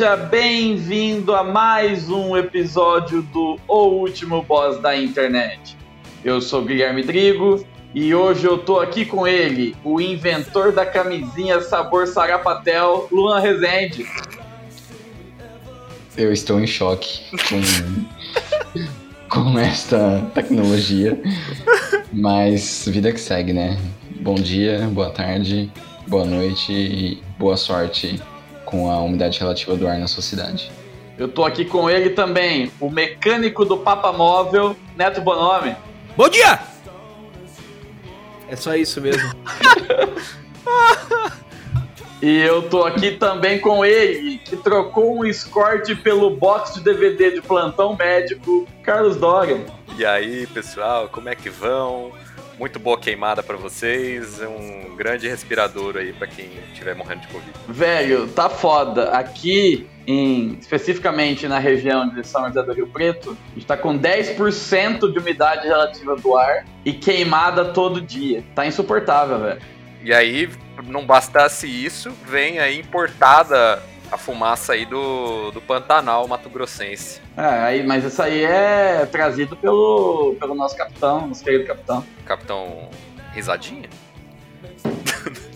Seja bem-vindo a mais um episódio do O Último Boss da Internet. Eu sou Guilherme Drigo e hoje eu tô aqui com ele, o inventor da camisinha sabor sarapatel, Luan Rezende. Eu estou em choque com, com esta tecnologia, mas vida que segue, né? Bom dia, boa tarde, boa noite e boa sorte com a umidade relativa do ar na sua cidade. Eu tô aqui com ele também, o mecânico do Papa Móvel, Neto Bonome. Bom dia! É só isso mesmo. E eu tô aqui também com ele, que trocou um escorte pelo box de DVD de plantão médico, Carlos Dória. E aí, pessoal, como é que vão? Muito boa queimada pra vocês, um grande respirador aí pra quem estiver morrendo de Covid. Velho, tá foda. Aqui, em, especificamente na região de São José do Rio Preto, a gente tá com 10% de umidade relativa do ar e queimada todo dia. Tá insuportável, velho. E aí, não bastasse isso, vem aí importada a fumaça aí do, do Pantanal Mato Grossense. É, aí, mas isso aí é trazido pelo, pelo nosso capitão, nosso querido capitão. Capitão Risadinha?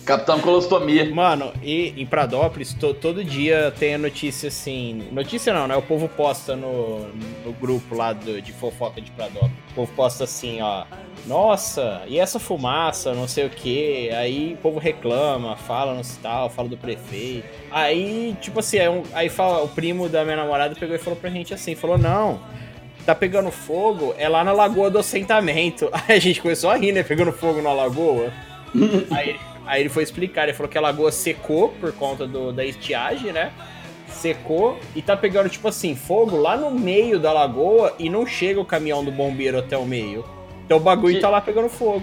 Capitão Colostomia. Mano, e em Pradópolis, to- todo dia tem a notícia assim. Notícia não, né? O povo posta no, no grupo lá do- de fofoca de Pradópolis. O povo posta assim, ó. Nossa, e essa fumaça, não sei o que. Aí o povo reclama, fala no tal, fala do prefeito. Aí, tipo assim, aí, um- aí fala, o primo da minha namorada pegou e falou pra gente assim: falou, não. Tá pegando fogo, é lá na lagoa do assentamento. Aí a gente começou a rir, né? Pegando fogo na lagoa. Aí, aí ele foi explicar, ele falou que a lagoa secou por conta do, da estiagem, né? Secou e tá pegando, tipo assim, fogo lá no meio da lagoa e não chega o caminhão do bombeiro até o meio. Então o bagulho Que- tá lá pegando fogo.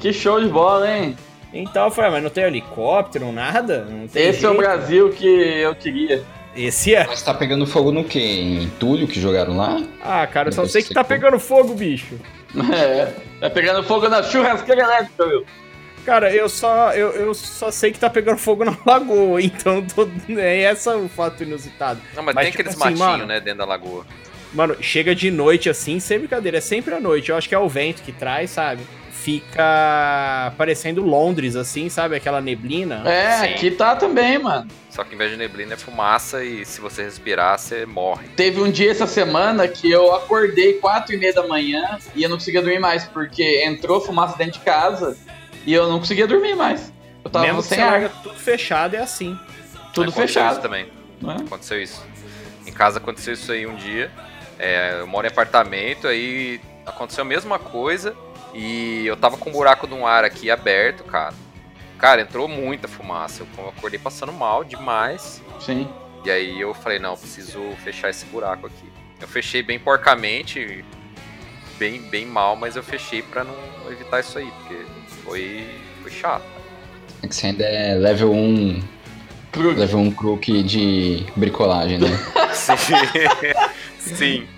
Que show de bola, hein? Então eu falei, ah, mas não tem helicóptero, nada? Não tem Esse é o jeito?" Brasil que eu queria. Esse é. Mas tá pegando fogo no quê? Em entulho que jogaram lá? Ah, cara, eu só Não sei que sei tá pegando fogo, bicho. É, tá pegando fogo na churrasqueira elétrica, viu? Cara, eu só, eu, eu só sei que tá pegando fogo na lagoa, então tô, é esse o fato inusitado. Não, mas, Mas, tem tipo aqueles assim, matinhos, mano- né, dentro da lagoa. Mano, chega de noite assim, sem brincadeira, é sempre à noite. Eu acho que é o vento que traz, sabe? Fica parecendo Londres, assim, sabe? Aquela neblina. É, Sim. aqui tá também, mano. Só que em vez de neblina é fumaça e se você respirar, você morre. Teve um dia essa semana que eu acordei quatro e meia da manhã e eu não conseguia dormir mais, porque entrou fumaça dentro de casa e eu não conseguia dormir mais. Eu tava Mesmo que sem ar, tudo fechado, é assim. tudo Aconteceu fechado. Isso também. É? Aconteceu isso. Em casa aconteceu isso aí um dia. É, eu moro em apartamento, aí aconteceu a mesma coisa. E eu tava com um buraco de um ar aqui aberto, cara. Cara, entrou muita fumaça. Eu acordei passando mal demais. Sim. E aí eu falei, não, preciso fechar esse buraco aqui. Eu fechei bem porcamente, bem, bem mal, mas eu fechei pra não evitar isso aí, porque foi, foi chato. É que você ainda é level 1, Krug. level 1 crook de bricolagem, né? Sim. Sim.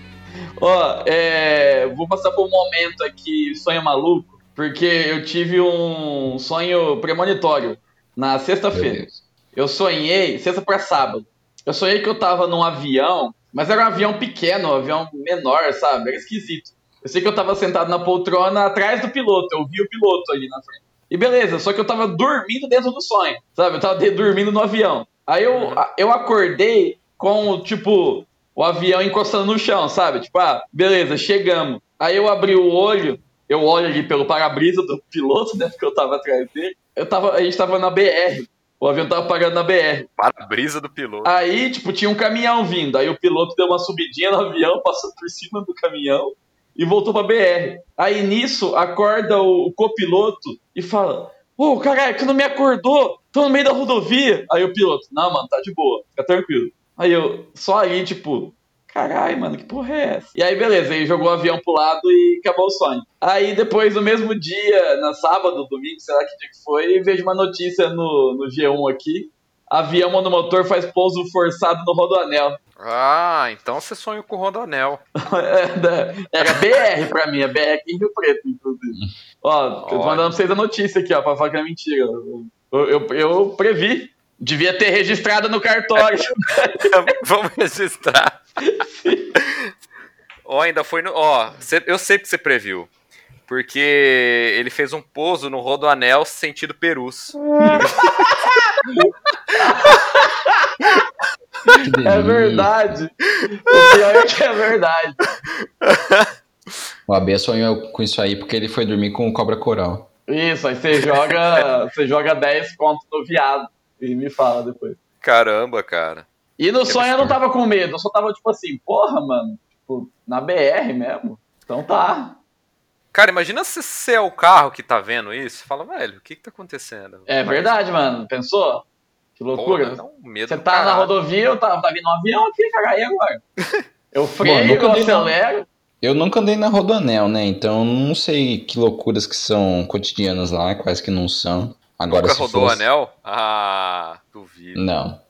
Ó, é, vou passar por um momento aqui, sonho maluco, porque eu tive um sonho premonitório na sexta-feira. Eu sonhei, sexta pra sábado. Eu sonhei que eu tava num avião, mas era um avião pequeno, um avião menor, sabe? Era esquisito. Eu sei que eu tava sentado na poltrona atrás do piloto, eu vi o piloto ali na frente. E beleza, só que eu tava dormindo dentro do sonho, sabe? Eu tava dormindo no avião. Aí eu, a- eu acordei com, tipo, o avião encostando no chão, sabe? Tipo, ah, beleza, chegamos. Aí eu abri o olho, eu olho ali pelo para-brisa do piloto, né? Porque eu tava atrás dele. Eu tava, a gente tava na BR. O avião tava parando na BR. Para a brisa do piloto. Aí, tipo, tinha um caminhão vindo. Aí o piloto deu uma subidinha no avião, passou por cima do caminhão e voltou pra BR. Aí nisso, acorda o, o copiloto e fala: Ô, caralho, que não me acordou, tô no meio da rodovia. Aí o piloto, não, mano, tá de boa, fica tranquilo. Aí eu, só aí, tipo, caralho, mano, que porra é essa? E aí, beleza, ele jogou o avião pro lado e acabou o sonho. Aí depois, no mesmo dia, na sábado, domingo, sei lá que dia que foi, vejo uma notícia no, no G1 aqui. Avião monomotor faz pouso forçado no Rodoanel. Ah, então você sonhou com o Rodoanel. Era BR pra mim, é BR aqui em Rio Preto, inclusive. Ó, tô mandando pra vocês a notícia aqui, ó, pra falar que é mentira. Eu, eu, eu previ. Devia ter registrado no cartório. Vamos registrar. Ó, ainda foi no. Ó, eu sei que você previu. Porque ele fez um pouso no Rodoanel sentido Perus. É verdade. O pior é que é verdade. O AB sonhou com isso aí porque ele foi dormir com o cobra coral. Isso, aí você joga, você joga 10 contos no viado. E me fala depois. Caramba, cara. E no Que sonho eu não absurdo. tava com medo, eu só tava tipo assim, porra, mano. Tipo, na BR mesmo. Então tá. Cara, imagina se você é o carro que tá vendo isso. Fala, velho, o que que tá acontecendo? É verdade, mano. Pensou? Que loucura. Porra, um medo Você tá na caralho. rodovia, eu tava, tá vindo um avião aqui, cara, e agora? Eu freio, nunca eu acelero. Eu nunca andei na Rodoanel, né? Então eu não sei que loucuras que são cotidianas lá, quais que não são. Agora Nunca se rodou o fosse... anel? Ah, duvido. Não.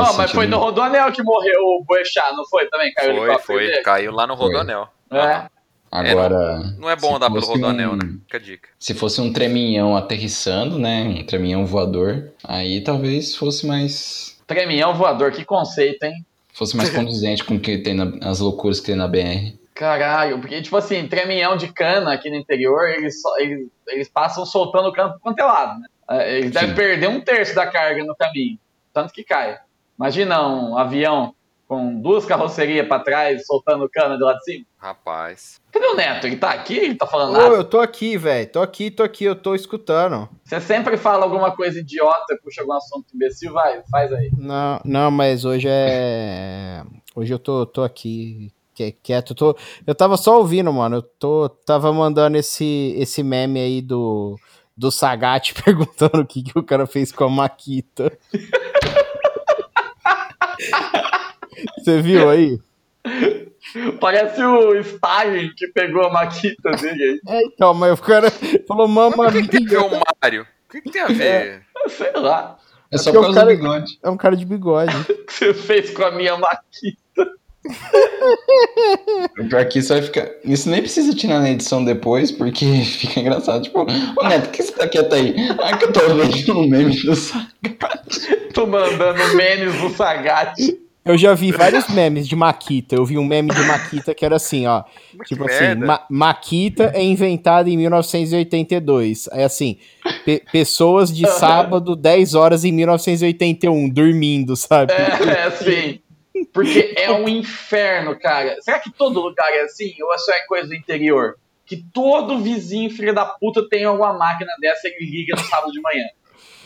Ó, mas foi no. Rodoanel que morreu o Boechat, não foi também? Caiu Foi, foi. dele? Caiu lá no Foi. Rodoanel. É. Agora. Não é bom andar pelo Rodoanel, um- né? Fica a dica. Se fosse um treminhão aterrissando, né? Um treminhão voador, aí talvez fosse mais. Tremião voador, que conceito, hein? Fosse mais condizente com o que tem na, as loucuras que tem na BR. Caralho, porque, tipo assim, tremião de cana aqui no interior, eles, só- eles, eles passam soltando cana por quanto é lado, né? É, Eles devem Sim. perder um terço da carga no caminho, tanto que cai. Imagina um avião com duas carrocerias pra trás, soltando cana de lá de cima. Rapaz. Cadê o Neto? Ele tá aqui? Ele tá falando Ô, nada? eu tô aqui, velho. Tô aqui, tô aqui, eu tô escutando. Você sempre fala alguma coisa idiota, puxa algum assunto imbecil, vai, faz aí. Não, não, mas hoje é. Hoje eu tô, tô aqui quieto. Eu, tô, eu tava só ouvindo, mano. Eu tô, tava mandando esse, esse meme aí do, do Sagat perguntando o que, que o cara fez com a Maquita. Você viu aí? Parece o Stalin que pegou a maquita dele É, então, mas o cara falou, mamma Por que tem que ver o Mario? O que, que tem a ver? aí. Sei lá. É só por o causa cara- do bigode. É um cara de bigode. O que você fez com a minha maquita? O pior que isso vai ficar. Isso nem precisa tirar na edição depois, porque fica engraçado. Tipo, ô Neto, por que você tá quieto aí? Ah, que eu tô vendo um meme do saco. Tô mandando memes do Sagat. Eu já vi vários memes de Maquita. Eu vi um meme de Maquita que era assim, ó. Que Tipo assim. Ma Maquita é inventada em 1982. É assim, pe- pessoas de sábado, 10 horas em 1981, dormindo, sabe? É, assim. Porque é um inferno, cara. Será que todo lugar é assim? Ou é só é coisa do interior? Que todo vizinho, filho da puta, tem alguma máquina dessa e ele liga no sábado de manhã.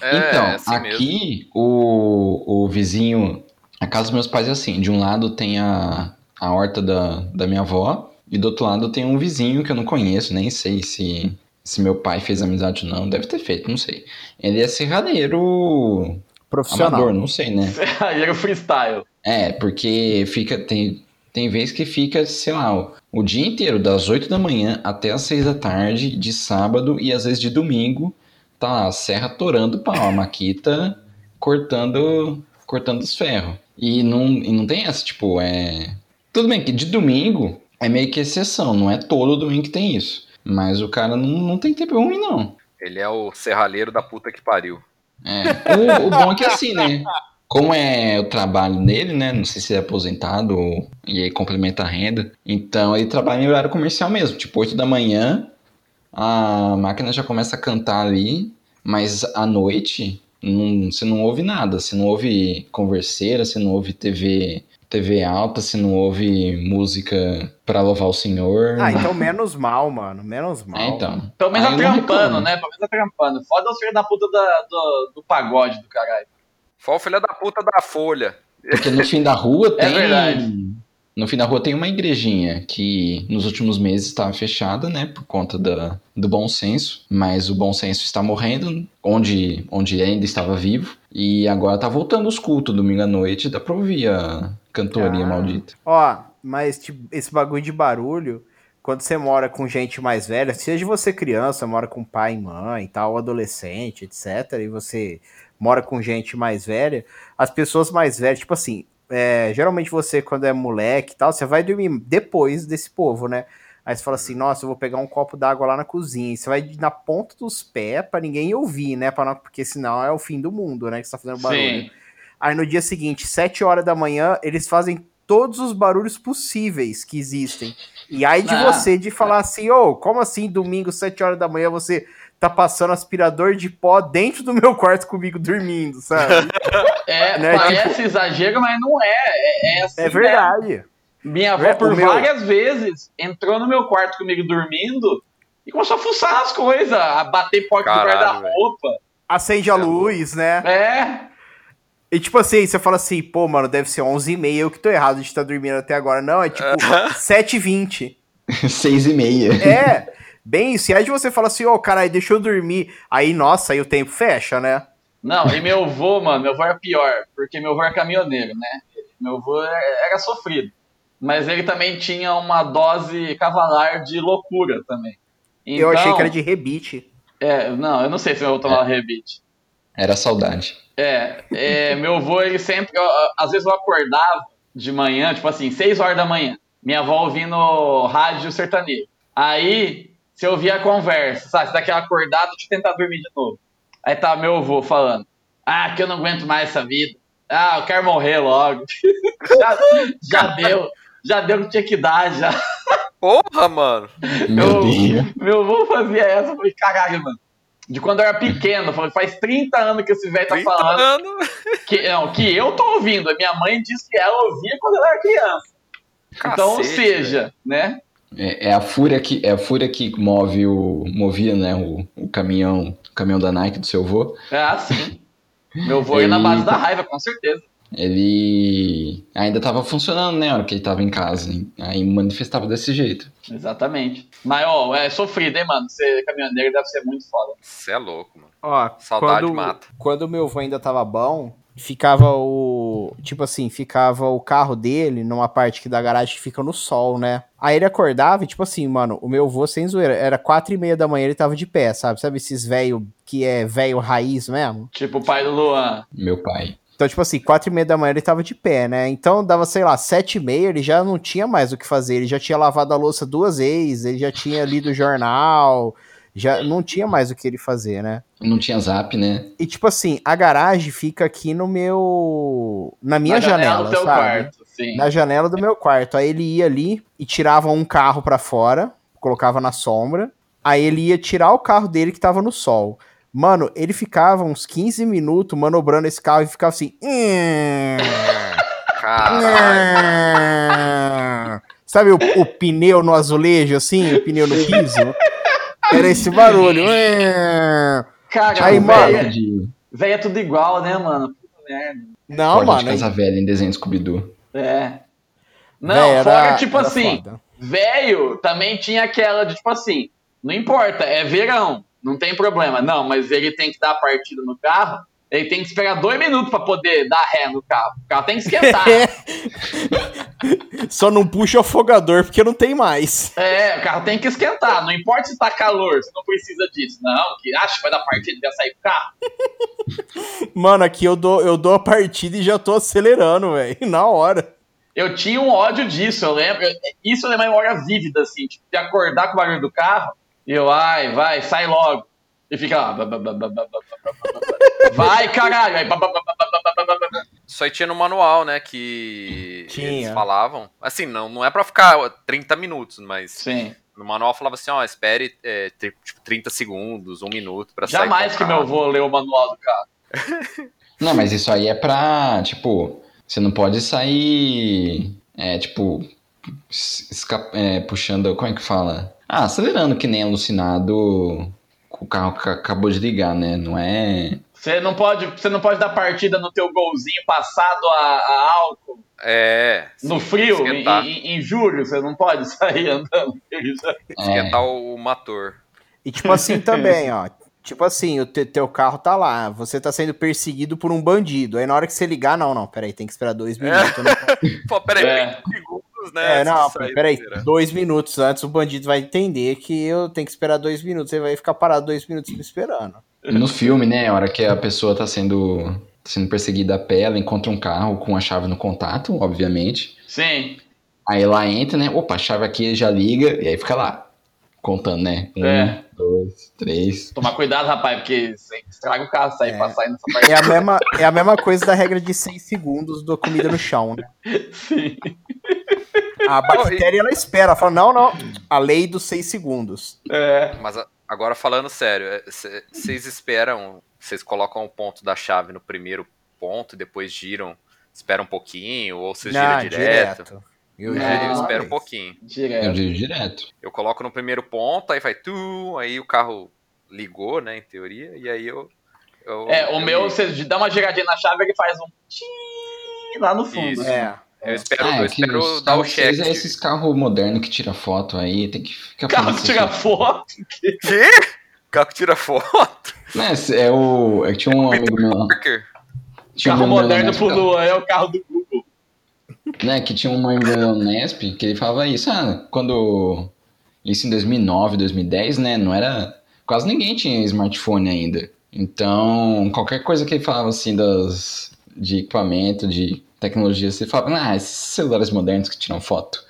É, então, é assim mesmo. aqui o, o vizinho. A casa dos meus pais é assim: de um lado tem a, a horta da, da minha avó, e do outro lado tem um vizinho que eu não conheço, nem sei se, se meu pai fez amizade ou não. Deve ter feito, não sei. Ele é serradeiro Profissional. amador, não sei, né? Aí era o freestyle. É, porque fica. Tem, tem vez que fica, sei lá, o, o dia inteiro, das 8 da manhã até as 6 da tarde, de sábado e às vezes de domingo, tá lá, a serra torando pau, a maquita cortando, cortando os ferros. E não, e não tem essa, tipo, é. Tudo bem que de domingo é meio que exceção, não é todo domingo que tem isso. Mas o cara não, não tem tempo ruim, não. Ele é o serralheiro da puta que pariu. É. O, o bom é que assim, né? Como é o trabalho dele, né? Não sei se é aposentado ou, e aí complementa a renda. Então ele trabalha em horário comercial mesmo. Tipo, 8 da manhã, a máquina já começa a cantar ali, mas à noite não, você não ouve nada. Você não ouve converseira, você não ouve TV, TV alta, você não ouve música pra louvar o senhor. Ah, então menos mal, mano. Menos mal. É, então. Pelo menos tá trampando, né? Pelo menos tá trampando. Foda os filhos da puta da- do, do pagode do caralho. Foi o filho da puta da Folha. Porque no fim da rua É tem. verdade. No fim da rua tem uma igrejinha que nos últimos meses estava fechada, né, por conta da, do bom senso, mas o bom senso está morrendo onde, onde ainda estava vivo e agora tá voltando os cultos domingo à noite, dá pra ouvir a cantoria Ah. maldita. Ó, mas tipo, esse bagulho de barulho, quando você mora com gente mais velha, seja você criança, mora com pai e mãe e tal, adolescente, etc., e você mora com gente mais velha, as pessoas mais velhas, tipo assim, é, geralmente você, quando é moleque e tal, você vai dormir depois desse povo, né? Aí você fala assim, nossa, eu vou pegar um copo d'água lá na cozinha. E você vai na ponta dos pés pra ninguém ouvir, né? Pra não, porque senão é o fim do mundo, né? Que você tá fazendo barulho. Sim. Aí no dia seguinte, 7 horas da manhã, eles fazem todos os barulhos possíveis que existem. E aí de Ah. você de falar assim, ô, como assim domingo, 7 horas da manhã, você tá passando aspirador de pó dentro do meu quarto comigo dormindo, sabe? É, Né, parece exagero, mas não é. É, é assim. É mesmo. verdade. Minha avó, É, por meu- várias vezes, entrou no meu quarto comigo dormindo e começou a fuçar as coisas, a bater porta do Caralho, guarda-roupa. Acende a luz, né? É. E tipo assim, você fala assim, pô, mano, deve ser 11h30, eu que tô errado de estar dormindo até agora. Não, é tipo 7h20. Seis e meia. É, bem isso. E aí de você fala assim, ô, caralho, deixa eu dormir. Aí, nossa, aí o tempo fecha, né? Não, e meu avô, mano, meu avô era pior, porque meu avô era caminhoneiro, né? Meu avô era, era sofrido. Mas ele também tinha uma dose cavalar de loucura também. eu achei Então, que era de rebite. É, não, eu não sei se eu vou tomar rebite. Era saudade. É, é, meu avô, ele sempre. ó, Às vezes eu acordava de manhã, tipo assim, 6 horas da manhã. Minha avó ouvindo rádio sertanejo. Aí, se eu ouvia a conversa, sabe? Você dá aquela acordada, deixa eu tentar dormir de novo. Aí tá meu avô falando: Ah, que eu não aguento mais essa vida. Ah, eu quero morrer logo. já, já deu. Já deu o que tinha que dar, já. Porra, mano. Meu Eu- Deus. Meu avô fazia essa, eu falei, caralho, mano. De quando eu era pequeno, eu falei, faz 30 anos que esse velho tá 30 falando. anos. Que, não, que eu tô ouvindo. A minha mãe disse que ela ouvia quando ela era criança. então, ou Cacete, seja, né? É, é a fúria que é a fúria que move o movia, né, o, o caminhão, o caminhão da Nike do seu avô. É assim. Meu avô ia na base da raiva, com certeza. Ele ainda tava funcionando, né, na hora que ele tava em casa. hein? Aí manifestava desse jeito. Exatamente. Mas, ó, é sofrido, hein, mano? Ser caminhoneiro deve ser muito foda. Você é louco, mano. Ó, Saudade quando, mata. Quando o meu avô ainda tava bom, ficava o. Tipo assim, ficava o carro dele numa parte que da garagem que fica no sol, né? Aí ele acordava e, tipo assim, mano, o meu avô, sem zoeira, era quatro e meia da manhã ele tava de pé, sabe? Sabe esses velho que é velho raiz mesmo? Tipo o pai do Luan. Meu pai. Então, tipo assim, quatro e meia da manhã ele tava de pé, né? Então dava, sei lá, sete e meia, ele já não tinha mais o que fazer. Ele já tinha lavado a louça duas vezes, ele já tinha lido o jornal, já não tinha mais o que ele fazer, né? Não tinha zap, né? E tipo assim, a garagem fica aqui no meu. Na minha na janela, do teu sabe? quarto, sim. Na janela do meu quarto. Aí ele ia ali e tirava um carro pra fora, colocava na sombra. Aí ele ia tirar o carro dele que tava no sol. Mano, ele ficava uns 15 minutos manobrando esse carro e ficava assim. "Hum, Caralho. Sabe o, o pneu no azulejo, assim? O pneu no piso? Era esse barulho. Cara, Aí, mano, velho é tudo igual, né, mano? Puta merda. Não, porta mano. de casa velha em desenho Scooby-Doo. É. Não, véi, era- fora, tipo era assim, foda. velho também tinha aquela de, tipo assim, não importa, é verão, não tem problema. Não, mas ele tem que dar a partida no carro, ele tem que esperar dois minutos pra poder dar ré no carro. O carro tem que esquentar. Só não puxa o afogador porque não tem mais. é, o carro tem que esquentar. Não importa se tá calor, você não precisa disso. Não, que acha que vai dar partida e vai sair do carro. Mano, aqui eu dou, eu dou a partida e já tô acelerando, velho. Na hora. Eu tinha um ódio disso, eu lembro. Isso lembro uma memória vívida, assim, tipo, de acordar com o barulho do carro, e eu, ai, vai, sai logo. E fica lá. Vai, caralho! Aí, isso aí tinha no manual, né? Que tinha. eles falavam. Assim, não, não é pra ficar 30 minutos, mas. Sim. No manual falava assim, ó, espere é, tipo, 30 segundos, um minuto pra Jamais sair. Jamais que meu avô leu o manual do carro. não, mas isso aí é pra, tipo, você não pode sair, é, tipo, é, puxando, como é que fala? Ah, acelerando que nem alucinado o carro que acabou de ligar, né? Não é Você não pode, você não pode dar partida no teu golzinho passado a, a álcool É. no sim, frio, em, em, em julho, você não pode sair andando. Ele já- É, esquentar o, motor. E tipo assim também, ó. Tipo assim, o te- teu carro tá lá, você tá sendo perseguido por um bandido. Aí na hora que você ligar, não, não, peraí, tem que esperar dois minutos. eu não posso- Pô, peraí, É. 20 segundos, né? É, não, peraí, dois minutos antes o bandido vai entender que eu tenho que esperar dois minutos. Você vai ficar parado dois minutos me esperando. no filme, né, a hora que a pessoa tá sendo, tá sendo perseguida a pé, ela encontra um carro com a chave no contato, obviamente. Sim, Aí ela entra, né? Opa, a chave aqui já liga, e aí fica lá, contando, né? Um, É. dois, três. tomar cuidado, rapaz, porque você estraga o carro sair É. pra sair nessa parte. É a mesma, é a mesma coisa da regra de seis segundos do comida no chão, né? Sim. A bactéria ela espera, ela fala, não, não, a lei dos seis segundos. É. Mas agora falando sério, é, cê- vocês esperam, vocês colocam o ponto da chave no primeiro ponto, depois giram, esperam um pouquinho, ou vocês giram Não, direto? Eu Não, Eu espero um vez. pouquinho. Eu Direto. digo direto. Eu coloco no primeiro ponto, aí vai tu, aí o carro ligou, né, em teoria, e aí eu. eu É, o eu meu, você dá uma giradinha na chave, ele faz um tchim lá no fundo. Isso. É. Eu espero, Ah, eu é que espero dar o check. É esses carros modernos que tira foto aí, tem que ficar Carro que tira essas foto. Quê? Carro que tira foto? coisas. Né, é o. É que tinha um amigo meu. Tinha um Carro meu moderno pro época- Lua, é o carro do Google. Né, que tinha uma amiga no Nesp que ele falava isso, ah, quando isso em 2009, 2010, né, não era, quase ninguém tinha smartphone ainda. Então, qualquer coisa que ele falava assim das de equipamento, de tecnologia, você falava, ah, esses celulares modernos que tiram foto.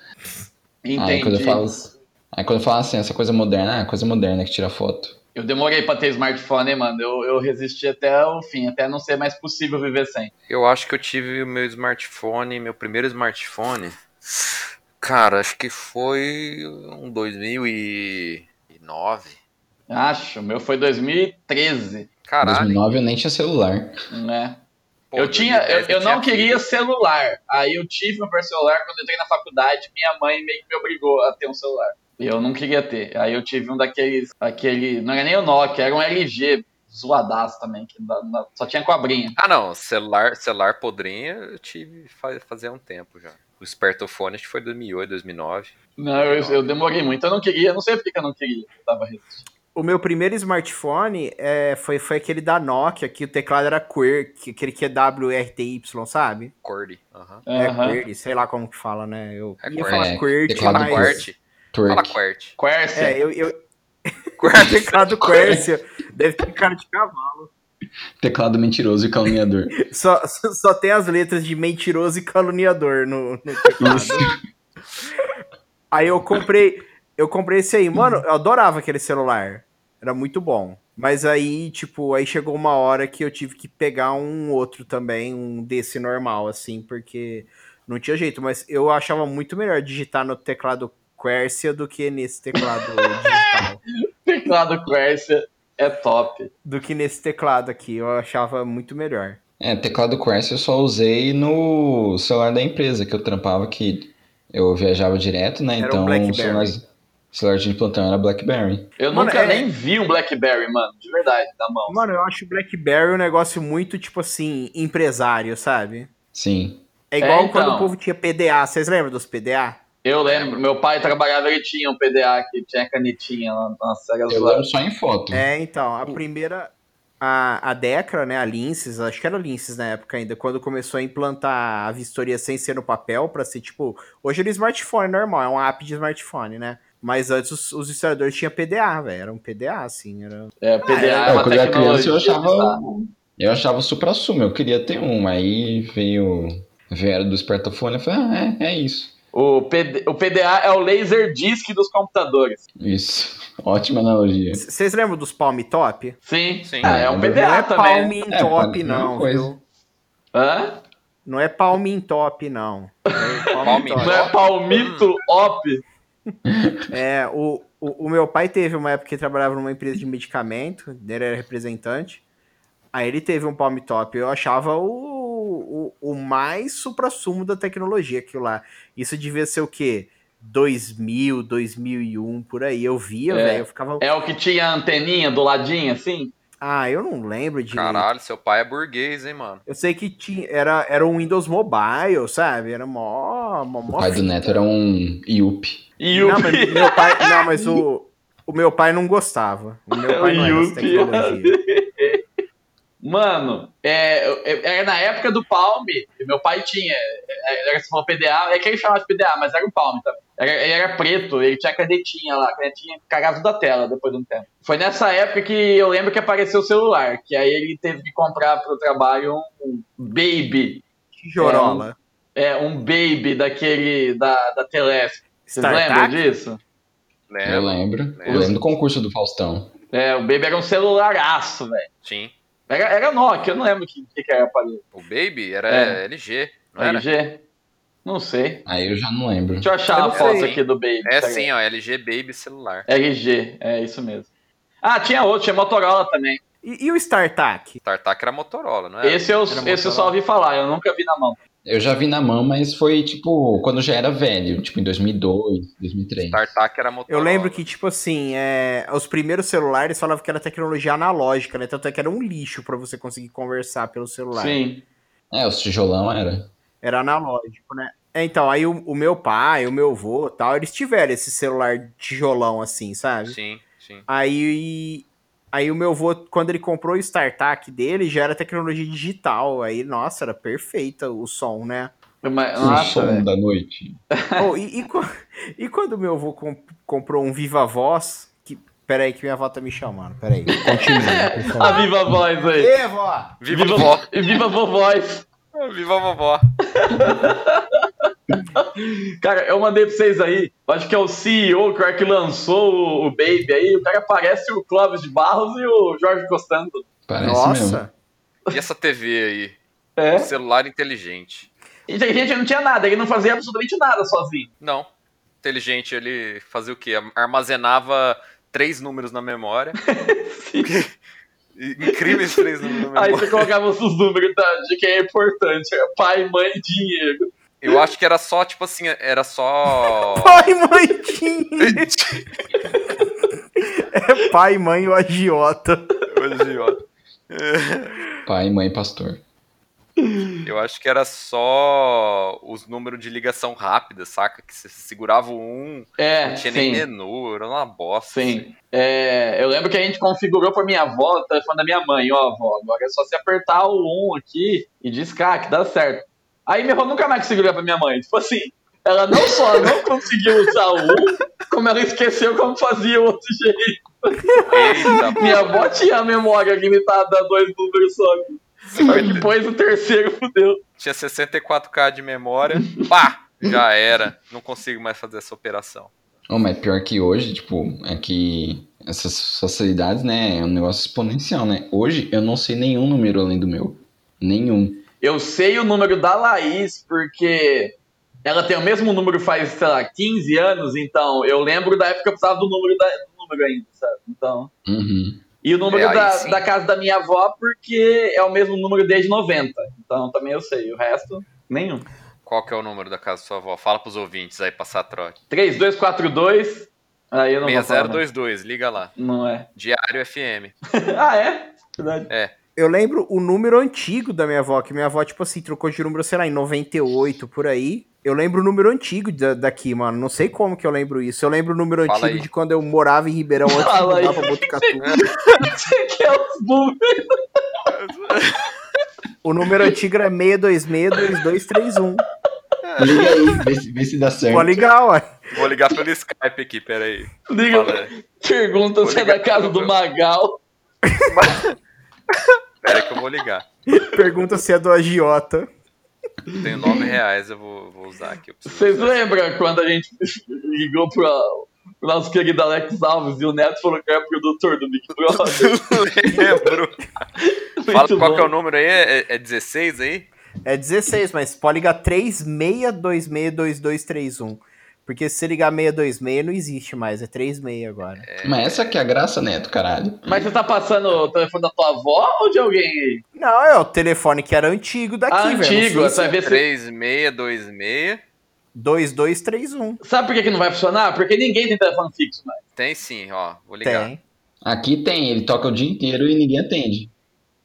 Entendi. Aí quando eu falo, aí quando eu falo assim, essa coisa moderna, ah, coisa moderna que tira foto. Eu demorei pra ter smartphone, hein, mano. Eu, eu resisti até o fim, até não ser mais possível viver sem. Eu acho que eu tive o meu smartphone, meu primeiro smartphone. Cara, acho que foi um 2009. Acho, o meu foi 2013, Em Caralho. 2009 eu nem tinha celular. né? Pô, eu tinha, eu, 2010 eu não tinha queria filho. celular. Aí eu tive meu primeiro celular quando eu entrei na faculdade. Minha mãe meio que me obrigou a ter um celular. E eu não queria ter. Aí eu tive um daqueles, aquele, não era nem o Nokia, era um LG zoadaço também, que só tinha cobrinha. Ah, não, celular, celular podrinha eu tive faz, fazia um tempo já. O espertofone acho que foi 2008, 2009. Não, eu, eu demorei muito, eu não queria, não sei por que eu não queria. Eu tava resistindo. O meu primeiro smartphone é, foi, foi aquele da Nokia, que o teclado era que- aquele que é WRTY, sabe? Cordy. Aham. É Aham. QWERTY, sei lá como que fala, né? Eu É ia QWERTY. falar É, QWERTY, teclado mas... QWERTY. Fala Twerk. QWERTY. Quercia. É, eu... eu... teclado QWERTY, deve ter cara de cavalo. Teclado mentiroso e caluniador. Só, só tem as letras de mentiroso e caluniador no, no teclado. Isso. Aí eu comprei, eu comprei esse aí. Mano, eu adorava aquele celular. Era muito bom. Mas aí, tipo, aí chegou uma hora que eu tive que pegar um outro também, um desse normal, assim, porque não tinha jeito. Mas eu achava muito melhor digitar no teclado Quercia do que nesse teclado digital. Teclado Quercia é top. Do que nesse teclado aqui. Eu achava muito melhor. É, teclado Quercia eu só usei no celular da empresa que eu trampava, que eu viajava direto, né? Era um então o Blackberry. celular, celular de plantão era BlackBerry. Eu Mano, nunca é- nem vi um Blackberry, mano, de verdade, na mão. Mano, eu acho o BlackBerry um negócio muito, tipo assim, empresário, sabe? Sim. É igual É, então. quando o povo tinha PDA. Vocês lembram dos PDA? Eu lembro, meu pai trabalhava, ele tinha um PDA que tinha canetinha lá, nossa, era Eu lembro só em foto. É, então, a primeira. A, a Decra, né, a Linces, acho que era Linces na época ainda, quando começou a implantar a vistoria sem ser no papel, pra ser tipo. Hoje era smartphone normal, é um app de smartphone, né? Mas antes os, os instaladores tinham PDA, velho. Era um PDA, assim. Era... É, PDA é, É, uma quando eu era criança eu tecnologia achava. Eu achava o supra-sumo, eu queria ter um. Aí veio. Vieram do espertofone eu falei, ah, é, é isso. O, PD, o PDA é o laser disc dos computadores. Isso. Ótima analogia. Vocês lembram dos Palm Top? Sim, Sim. Ah, é um Não PDA Não é também. Palm É, Top, pode ser não, coisa. viu? Hã? Não é Palm Top, não. É Palm Palm Top. Não é Palmito Op? É, o, o, o meu pai teve uma época que ele trabalhava numa empresa de medicamento, ele era representante. Aí ele teve um Palm Top. Eu achava o, o, o mais supra-sumo da tecnologia aquilo lá. Isso devia ser o quê? 2000, 2001, por aí. Eu via, É. velho, eu ficava... É o que tinha a anteninha do ladinho, assim? Ah, eu não lembro de. Caralho, seu pai é burguês, hein, mano? Eu sei que tinha, era, era um Windows Mobile, sabe? Era mó. mó, O mó pai do Neto era um IUP. O Não, mas meu pai. Não, mas o. O meu pai não gostava. O meu pai não era tecnologia. Mano, é, é- era na época do Palm, e meu pai tinha, é, era se for PDA, é que ele chamava de PDA, mas era um Palm também. Era, ele era preto, ele tinha canetinha lá, canetinha cagava da tela depois de um tempo. Foi nessa época que eu lembro que apareceu o celular, que aí ele teve que comprar pro trabalho um, um Baby, Tijorola. é, um Baby daquele, da, da Telesp. Vocês lembram disso? É, eu lembro. Eu lembro. lembro do concurso do Faustão. É, o Baby era um celularaço, velho. Sim. Era, era Nokia, eu não lembro o que, que, era aparelho. O Baby era É. LG, não era? LG? Não sei. Aí eu já não lembro. Deixa eu achar Eu a não foto sei. aqui do Baby. É pera aí. sim, ó, LG Baby celular. LG, é isso mesmo. Ah, tinha outro, tinha Motorola também. E, e o StarTAC? Tartac era Motorola, não era? esse eu, Era esse eu só ouvi falar, eu nunca vi na mão. Eu já vi na mão, mas foi tipo quando já era velho, tipo em 2002, 2003. Tartac era Motorola. Eu lembro que, tipo assim, é, os primeiros celulares falavam que era tecnologia analógica, né? Tanto é que era um lixo pra você conseguir conversar pelo celular. Sim. É, os tijolão era. Era analógico, né? É, Então, aí o, o meu pai, o meu avô e tal, eles tiveram esse celular tijolão assim, sabe? Sim, sim. Aí, aí o meu avô, quando ele comprou o StarTAC dele, já era tecnologia digital. Aí, nossa, era perfeita o som, né? Mas, o nossa, som velho. da noite. Oh, e, e, e quando meu avô com- comprou um Viva Voz, que... Peraí que minha avó tá me chamando, peraí. Continua, A. Viva Voz aí. Ê, vó! Viva, vovó! Viva Vovoz. Viva vovó! Cara, eu mandei pra vocês aí. Acho que é o CEO que, é que lançou o, o Baby aí. O cara parece o Clóvis de Barros e o Jorge Costanzo. Parece mesmo. Nossa! E essa TV aí? É. Celular inteligente. E, gente, não tinha nada, ele não fazia absolutamente nada sozinho. Não. Inteligente, ele fazia o quê? Armazenava três números na memória. Incríveis três números na Aí memória. você colocava os números da- de quem é importante. Pai, mãe e dinheiro. Eu acho que era só, tipo assim, era só. Pai, mãe. É pai, mãe o agiota. Hoje, ó. Pai, mãe, pastor. Eu acho que era só os números de ligação rápida, saca? Que você segurava o um, É, não tinha sim. nem menu, era uma bosta. assim. Sim. É, eu lembro que a gente configurou pra minha avó o telefone da minha mãe. Ó, avó, agora é só você apertar o 1 aqui e discar, que dá certo. Aí minha avó nunca mais conseguiu ligar pra minha mãe. Tipo assim, ela não só não conseguiu usar o 1, como ela esqueceu como fazia o outro jeito. Eita, Minha avó tinha a memória limitada a dois números só. Mas depois o terceiro fudeu. tinha 64k de memória. Pá! Já era. Não consigo mais fazer essa operação. Oh, mas pior que hoje, tipo, é que essas facilidades, né, é um negócio exponencial, né? Hoje eu não sei nenhum número além do meu. Nenhum. Eu sei o número da Laís, porque ela tem o mesmo número faz, sei lá, 15 anos, então eu lembro da época que eu precisava do número, da, do número ainda, sabe? Então. Uhum. E o número É, da, sim. da casa da minha avó, porque é o mesmo número desde 90. Então também eu sei. O resto, nenhum. Qual que é o número da casa da sua avó? Fala pros ouvintes aí, passar trote. 3242. Aí eu não vou falar. não. 6022, liga lá. Não é. Diário FM. ah, é? Verdade. Eu lembro o número antigo da minha avó, que minha avó, tipo assim, trocou de número, sei lá, em 98, por aí. Eu lembro o número antigo da- daqui, mano. Não sei como que eu lembro isso. Eu lembro o número Fala antigo aí. de quando eu morava em Ribeirão antes de Fala mudar aí. pra Botucatu. Você quer os números? O número antigo era 6262231. Liga aí, vê se, vê se dá certo. Pô, legal, ué. Vou ligar pelo Skype aqui, peraí. Liga, Fala pergunta se é ligar da casa do. Magal. Peraí que eu vou ligar. Pergunta se é do agiota. Tenho 9 reais, eu vou, vou usar aqui. Vocês lembram quando a gente ligou pro, pro nosso querido Alex Alves e o Neto falou que era produtor do Big Brother? Lembro. Fala Muito qual que é o número aí? É, é 16 aí? É 16, mas pode ligar 36262231. Porque se você ligar 626 não existe mais, é 36 agora. Mas essa que é a graça, Neto, caralho. Mas você tá passando o telefone da tua avó ou de alguém aí? Não, é o telefone que era antigo daqui, Ah, velho. antigo, você vai ver se... 3626. se- 2231. Sabe por que, que não vai funcionar? Porque ninguém tem telefone fixo mais. Tem sim, ó. Vou ligar. Tem. Aqui tem, ele toca o dia inteiro e ninguém atende.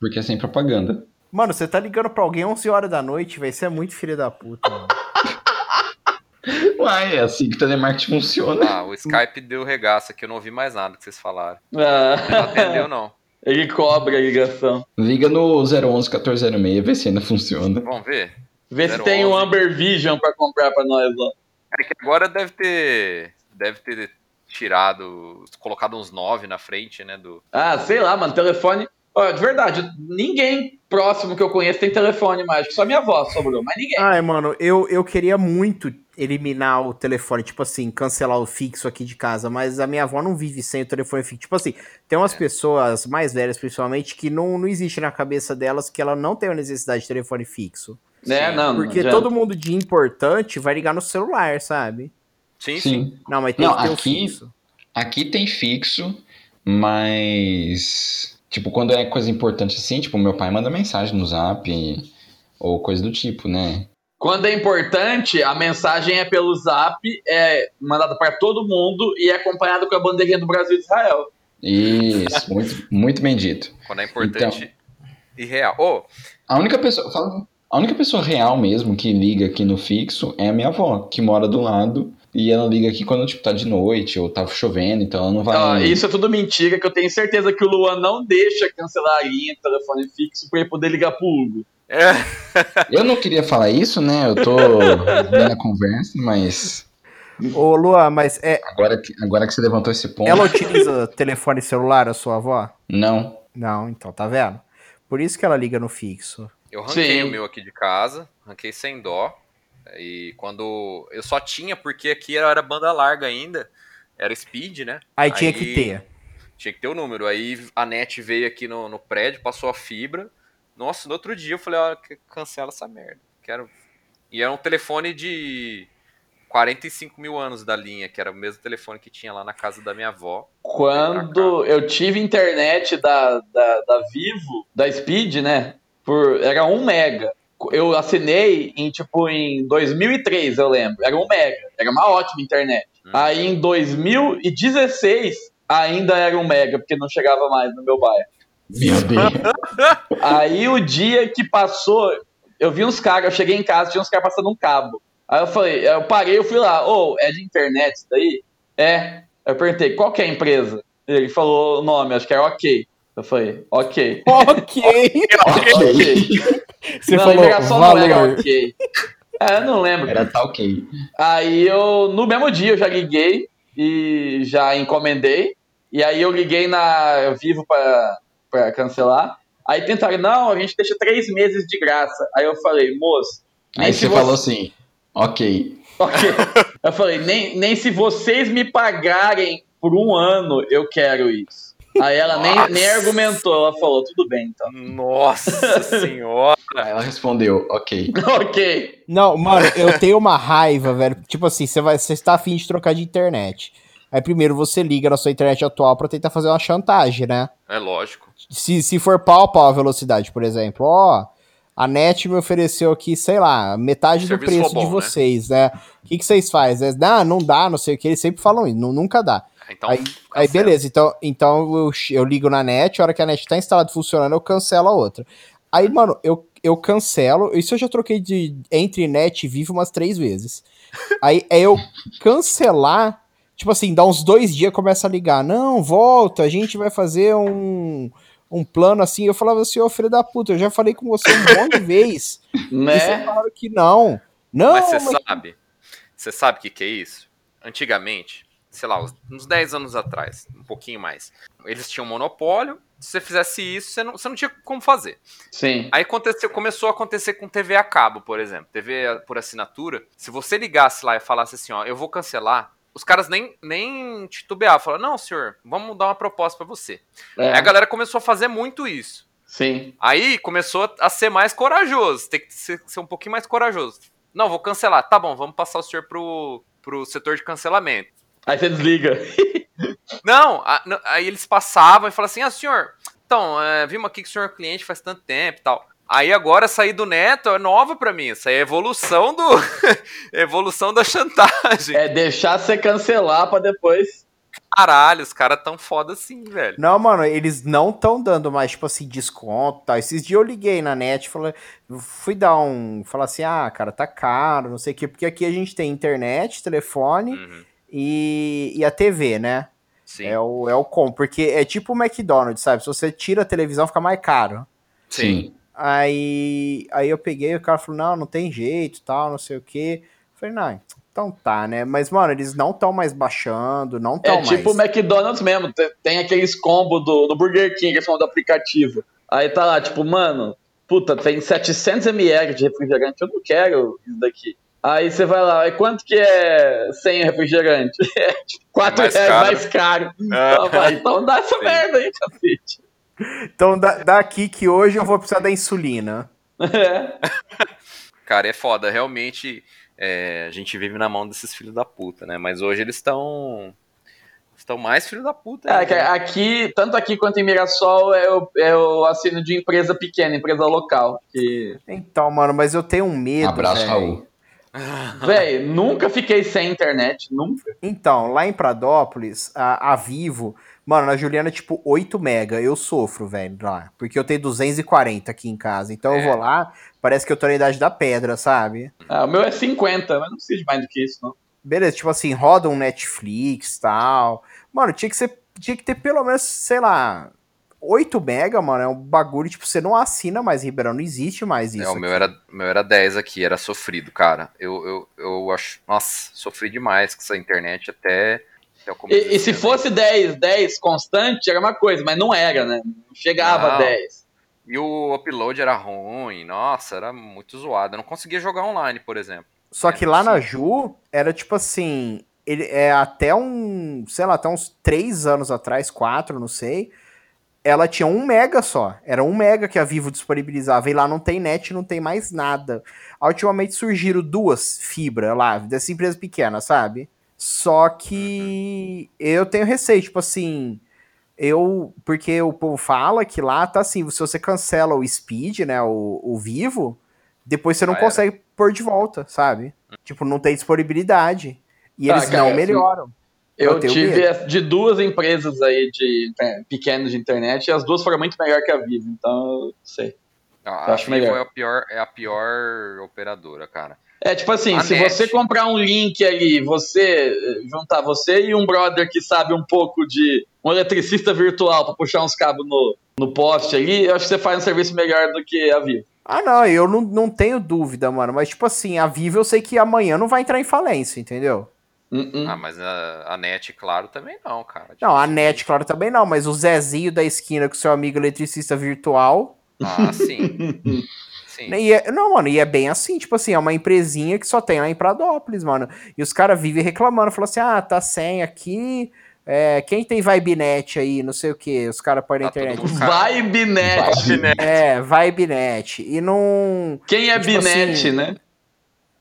Porque é sem propaganda. Mano, você tá ligando pra alguém 11 horas da noite, velho. Você é muito filho da puta, mano. Uai, é assim que o telemarketing funciona. Ah, o Skype deu regaço aqui, eu não ouvi mais nada que vocês falaram. Não Ah, atendeu, não. ele cobra a ligação. Liga no 011 1406, vê se ainda funciona. Vamos ver. Vê se 011. tem um Amber Vision pra comprar pra nós lá. É que agora deve ter. Deve ter tirado. colocado uns 9 na frente, né? Do. Ah, sei lá, mano, telefone. Ó, de verdade, ninguém próximo que eu conheço tem telefone mágico. Só minha avó sobrou, mas ninguém. Ai, mano, eu, eu queria muito eliminar o telefone, tipo assim, cancelar o fixo aqui de casa, mas a minha avó não vive sem o telefone fixo. Tipo assim, tem umas pessoas mais velhas, principalmente, que não, não existe na cabeça delas que ela não tem a necessidade de telefone fixo. né? sim. Não, não Porque adianta. todo mundo de importante vai ligar no celular, sabe? Sim, sim. Sim. Não, mas tem Não, que ter o aqui- fixo. Aqui tem fixo, mas. Tipo, quando é coisa importante assim, tipo, meu pai manda mensagem no zap ou coisa do tipo, né? Quando é importante, a mensagem é pelo zap, é mandada para todo mundo e é acompanhada com a bandeirinha do Brasil e de Israel. Isso, muito, muito bem dito. Quando é importante e real. Ô, A única pessoa. fala- A única pessoa real mesmo que liga aqui no fixo é a minha avó, que mora do lado. E ela liga aqui quando, tipo, tá de noite ou tá chovendo, então ela não vai. Ó, isso é tudo mentira, que eu tenho certeza que o Luan não deixa cancelar a linha de telefone fixo pra ele poder ligar pro Hugo. É, Eu não queria falar isso, né? Eu tô vendo a conversa, mas. Ô, Luan, mas é, Agora que, agora que você levantou esse ponto. ela utiliza telefone celular, a sua avó? Não. Não, então, tá vendo? Por isso que ela liga no fixo. eu ranquei Sim. o meu aqui de casa, ranquei sem dó. E quando. Eu só tinha, porque aqui era banda larga ainda. Era speed, né? Aí tinha Aí- que ter. Tinha que ter o número. Aí a net veio aqui no, no prédio, passou a fibra. Nossa, no outro dia eu falei, ó, cancela essa merda. Quero. E era um telefone de 45 mil anos da linha, que era o mesmo telefone que tinha lá na casa da minha avó. Quando eu tive internet da, da, da Vivo, da Speed, né? Por, era 1 mega. Eu assinei em tipo em 2003, eu lembro. Era 1 mega. Era uma ótima internet. Hum. Aí em 2016 ainda era 1 mega, porque não chegava mais no meu bairro. Meu Deus. Aí o dia que passou, eu vi uns caras, eu cheguei em casa, tinha uns caras passando um cabo. Aí eu falei, eu parei, eu fui lá, ô, é de internet isso daí? É. Eu perguntei, qual que é a empresa? Ele falou o nome, acho que era OK. Eu falei, ok. Ok. ok. Você não, falou ligação não era valor. ok. É, eu não lembro. Era tá ok. Aí eu, no mesmo dia, eu já liguei e já encomendei. E aí eu liguei na Vivo pra, pra cancelar. Aí tentaram, não, a gente deixa três meses de graça. Aí eu falei, moço. nem Aí se você falou assim, ok. Ok. Eu falei, nem, nem se vocês me pagarem por um ano, eu quero isso. Aí ela nem, Nossa. nem argumentou, ela falou, tudo bem então. Nossa senhora! Aí ela respondeu, ok. ok. Não, mano, eu tenho uma raiva, velho. Tipo assim, você vai, você está afim de trocar de internet. Aí primeiro você liga na sua internet atual pra tentar fazer uma chantagem, né? É lógico. Se, se for pau a pau a velocidade, por exemplo, ó, a net me ofereceu aqui, sei lá, metade do preço bom, de né? vocês, né? O que, que vocês fazem? É, Não, não dá, não sei o que, eles sempre falam isso, nu- nunca dá. Então, aí, aí beleza, então, então eu, eu ligo na net, a hora que a net tá instalada funcionando, eu cancelo a outra. Aí, mano, eu, eu cancelo, isso eu já troquei de entre net e vivo umas três vezes. Aí é eu cancelar, tipo assim, dá uns dois dias começa a ligar, não, volta, a gente vai fazer um, um plano assim. Eu falava assim, ô filho da puta, eu já falei com você um monte de vez. E você Né? falaram que não. Não, Mas você mas- sabe, você sabe o que, que é isso? Antigamente, sei lá, uns- uns 10 anos atrás, um pouquinho mais, eles tinham monopólio. Se você fizesse isso, você não, você não tinha como fazer. Sim. Aí aconteceu, começou a acontecer com TV a cabo, por exemplo. TV por assinatura. Se você ligasse lá e falasse assim, ó, eu vou cancelar, os caras nem, nem titubeavam. Falaram, não, senhor, vamos dar uma proposta pra você. É, Aí a galera começou a fazer muito isso. Sim. Aí começou a ser mais corajoso, tem que ser, ser um pouquinho mais corajoso. Não, vou cancelar. Tá bom, vamos passar o senhor pro, pro setor de cancelamento. Aí você desliga. Não, a- n- aí eles passavam e falavam assim, ah, senhor, então, é, vimos aqui que o senhor é cliente faz tanto tempo e tal. Aí agora sair do neto é nova pra mim, isso aí é evolução do... evolução da chantagem. É deixar você cancelar pra depois. Caralho, os caras tão foda assim, velho. Não, mano, eles não estão dando mais, tipo assim, desconto e tal. Esses dias eu liguei na net, falei, fui dar um. Falar assim, ah, cara, tá caro, não sei o quê, porque aqui a gente tem internet, telefone Uhum. e, e a TV, né? Sim. É o, é o com, porque é tipo o McDonald's, sabe? Se você tira a televisão, fica mais caro. Sim. Aí, aí eu peguei, o cara falou, não, não tem jeito, tal, não sei o quê. Falei, não, então tá, né? Mas, mano, eles não estão mais baixando, não estão É mais. tipo o McDonald's mesmo, te- tem aqueles combos do, do Burger King, que são do aplicativo. Aí tá lá, tipo, mano, puta, tem 700ml de refrigerante, eu não quero isso daqui. Aí você vai lá, e quanto que é sem refrigerante? É tipo, 4 mais reais caro. mais caro. Ah. Então, vai, então dá essa Sim. merda aí, cacete. Então, da- daqui que hoje eu vou precisar da insulina. É. Cara, é foda. Realmente, é, a gente vive na mão desses filhos da puta, né? Mas hoje eles estão. Estão mais filhos da puta. É, né? aqui, tanto aqui quanto em Mirassol, eu, eu assino de empresa pequena, empresa local. Que, Então, mano, mas eu tenho um medo. Abraço. Raul. véi, nunca fiquei sem internet, nunca. Então, lá em Pradópolis, a, a Vivo, mano, na Juliana, tipo, 8 mega. Eu sofro, velho, lá. Porque eu tenho 240 aqui em casa. Então eu É. vou lá, parece que eu tô na idade da pedra, sabe? Ah, o meu é 50, mas não precisa de mais do que isso, não. Beleza, tipo assim, roda um Netflix e tal. Mano, tinha que ser. Tinha que ter pelo menos, sei lá. 8 mega, mano, é um bagulho, tipo, você não assina mais Ribeirão, não existe mais isso. É, o meu era, meu era 10 aqui, era sofrido, cara. Eu, eu, eu acho. Nossa, sofri demais com essa internet até. Começo E, e se fosse 10, 10 constante, era uma coisa, mas não era, né? Não chegava a Não. 10. E o upload era ruim, nossa, era muito zoado. Eu não conseguia jogar online, por exemplo. Só É, que lá na. Ju, era tipo assim, ele é até um, sei lá, até uns 3 anos atrás, 4, não sei, ela tinha um mega só. Era um mega que a Vivo disponibilizava. E lá não tem net, não tem mais nada. Ultimamente surgiram duas fibras lá, dessa empresa pequena, sabe? Só que eu tenho receio, tipo assim, eu. Porque o povo fala que lá tá assim, se você cancela o speed, né? O, o vivo, depois você não Já era. consegue pôr de volta, sabe? Tipo, não tem disponibilidade. E Tá, eles cara, não melhoram. Eu Eu tive medo. de duas empresas aí de inter- pequenas de internet e as duas foram muito melhor que a Vivo, então eu sei. A, Eu a acho Vivo melhor. é a, pior, é a pior operadora, cara. É tipo assim, A se net. você comprar um link ali, você eh, juntar você e um brother que sabe um pouco de um eletricista virtual pra puxar uns cabos no, no poste ali, eu acho que você faz um serviço melhor do que a Vivo. Ah, não, eu não, não tenho dúvida, mano. Mas, tipo assim, a Vivo eu sei que amanhã não vai entrar em falência, entendeu? Hum, hum. Ah, mas a, a net, claro, também não, cara. Não, a net, claro, também não. Mas o Zezinho da esquina com seu amigo eletricista virtual. Ah, sim. sim. E é- não, mano, e é bem assim, tipo assim, é uma empresinha que só tem lá em Pradópolis, mano. E os caras vivem reclamando, falam assim, ah, tá sem aqui, é, quem tem Vibenet aí, não sei o que, os caras põem na Tá internet. mundo- Cara, Vibenet. Vibenet. É, Vibenet. E não... Quem é Tipo Binet, assim, né?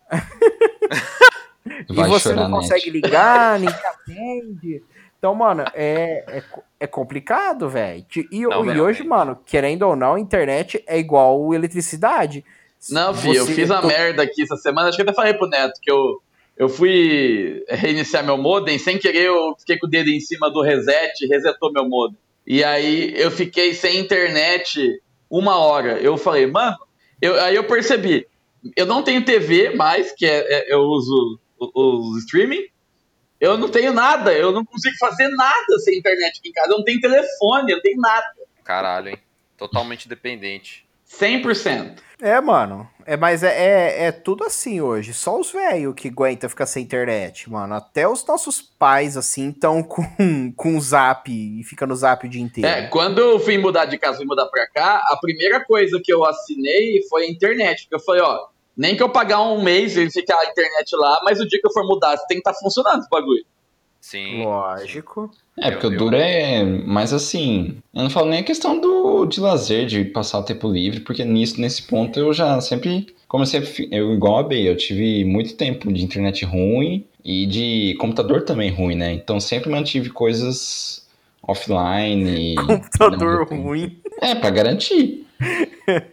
e Vai você não net. consegue ligar, ninguém atende. Então, mano, é, é, é complicado, velho. E, Não, e hoje, mano, querendo ou não, a internet é igual eletricidade. Não, filho, eu fiz a tô- merda aqui essa semana. Acho que eu até falei pro Neto que eu, eu fui reiniciar meu modem. Sem querer, eu fiquei com o dedo em cima do reset, resetou meu modem. E aí eu fiquei sem internet uma hora. Eu falei, mano, eu, aí eu percebi. Eu não tenho TV mais, que é, é- eu uso o, o streaming. Eu não tenho nada, eu não consigo fazer nada sem internet aqui em casa. Eu não tenho telefone, eu não tenho nada. Caralho, hein? Totalmente dependente. 100%. É, mano. É, mas é, é, é tudo assim hoje. Só os velhos que aguentam ficar sem internet, mano. Até os nossos pais, assim, estão com, com zap e fica no zap o dia inteiro. É, quando eu fui mudar de casa e mudar pra cá, a primeira coisa que eu assinei foi a internet. Porque eu falei, ó, nem que eu pagar um mês e ficar a internet lá, mas o dia que eu for mudar, tem que estar funcionando esse bagulho. Sim. Lógico. É, porque Eu- o duro é mais assim. Eu não falo nem a questão do, de lazer, de passar o tempo livre, porque nisso, nesse ponto eu já sempre. Como eu sempre. Eu, igual a B, eu tive muito tempo de internet ruim e de computador também ruim, né? Então sempre mantive coisas offline. e- Computador não- ruim. É, pra garantir.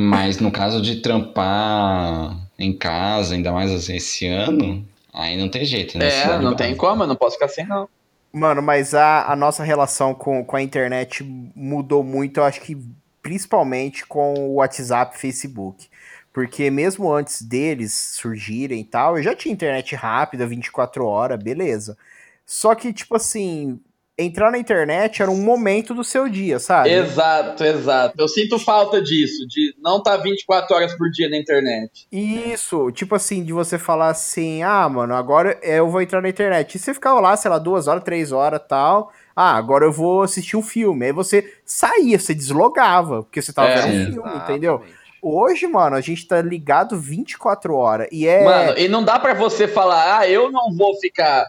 Mas no caso de trampar em casa, ainda mais assim, esse ano, aí não tem jeito, né? É, Cidade não tem como, eu não posso ficar sem, não. Mano, mas a, a nossa relação com, com a internet mudou muito, eu acho que principalmente com o WhatsApp e Facebook. Porque mesmo antes deles surgirem e tal, eu já tinha internet rápida, 24 horas, beleza. Só que, tipo assim, entrar na internet era um momento do seu dia, sabe? Exato, exato. Eu sinto falta disso, de não estar tá 24 horas por dia na internet. Isso, tipo assim, de você falar assim, ah, mano, agora eu vou entrar na internet. E você ficava lá, sei lá, duas horas, três horas tal. Ah, agora eu vou assistir um filme. Aí você saía, você deslogava, porque você tava é, vendo um filme, entendeu? Hoje, mano, a gente tá ligado 24 horas. E é. Mano, e não dá para você falar, ah, eu não vou ficar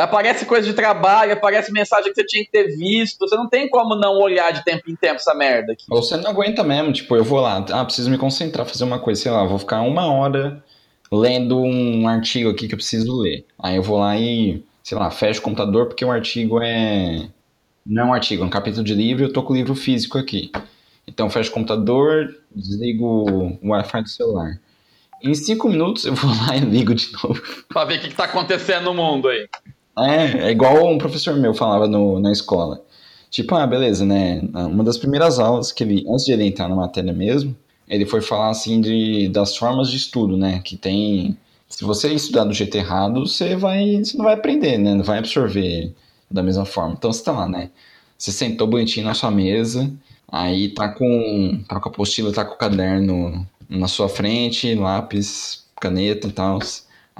Aparece coisa de trabalho, aparece mensagem que você tinha que ter visto. Você não tem como não olhar de tempo em tempo essa merda aqui. Ou você não aguenta mesmo, tipo, eu vou lá, ah, preciso me concentrar, fazer uma coisa, sei lá, vou ficar uma hora lendo um artigo aqui que eu preciso ler. Aí eu vou lá e, sei lá, fecho o computador porque o artigo é. Não é um artigo, é um capítulo de livro e eu tô com o livro físico aqui. Então fecho o computador, desligo o Wi-Fi do celular. Em cinco minutos eu vou lá e ligo de novo. pra ver o que, que tá acontecendo no mundo aí. É, é igual um professor meu falava no, na escola. Tipo, ah, beleza, né? Uma das primeiras aulas que ele, antes de ele entrar na matéria mesmo, ele foi falar assim de, das formas de estudo, né? Que tem. Se você estudar do jeito errado, você vai. Você não vai aprender, né? Não vai absorver da mesma forma. Então você tá lá, né? Você sentou bonitinho na sua mesa, aí tá com. tá com a apostila, tá com o caderno na sua frente, lápis, caneta e tal.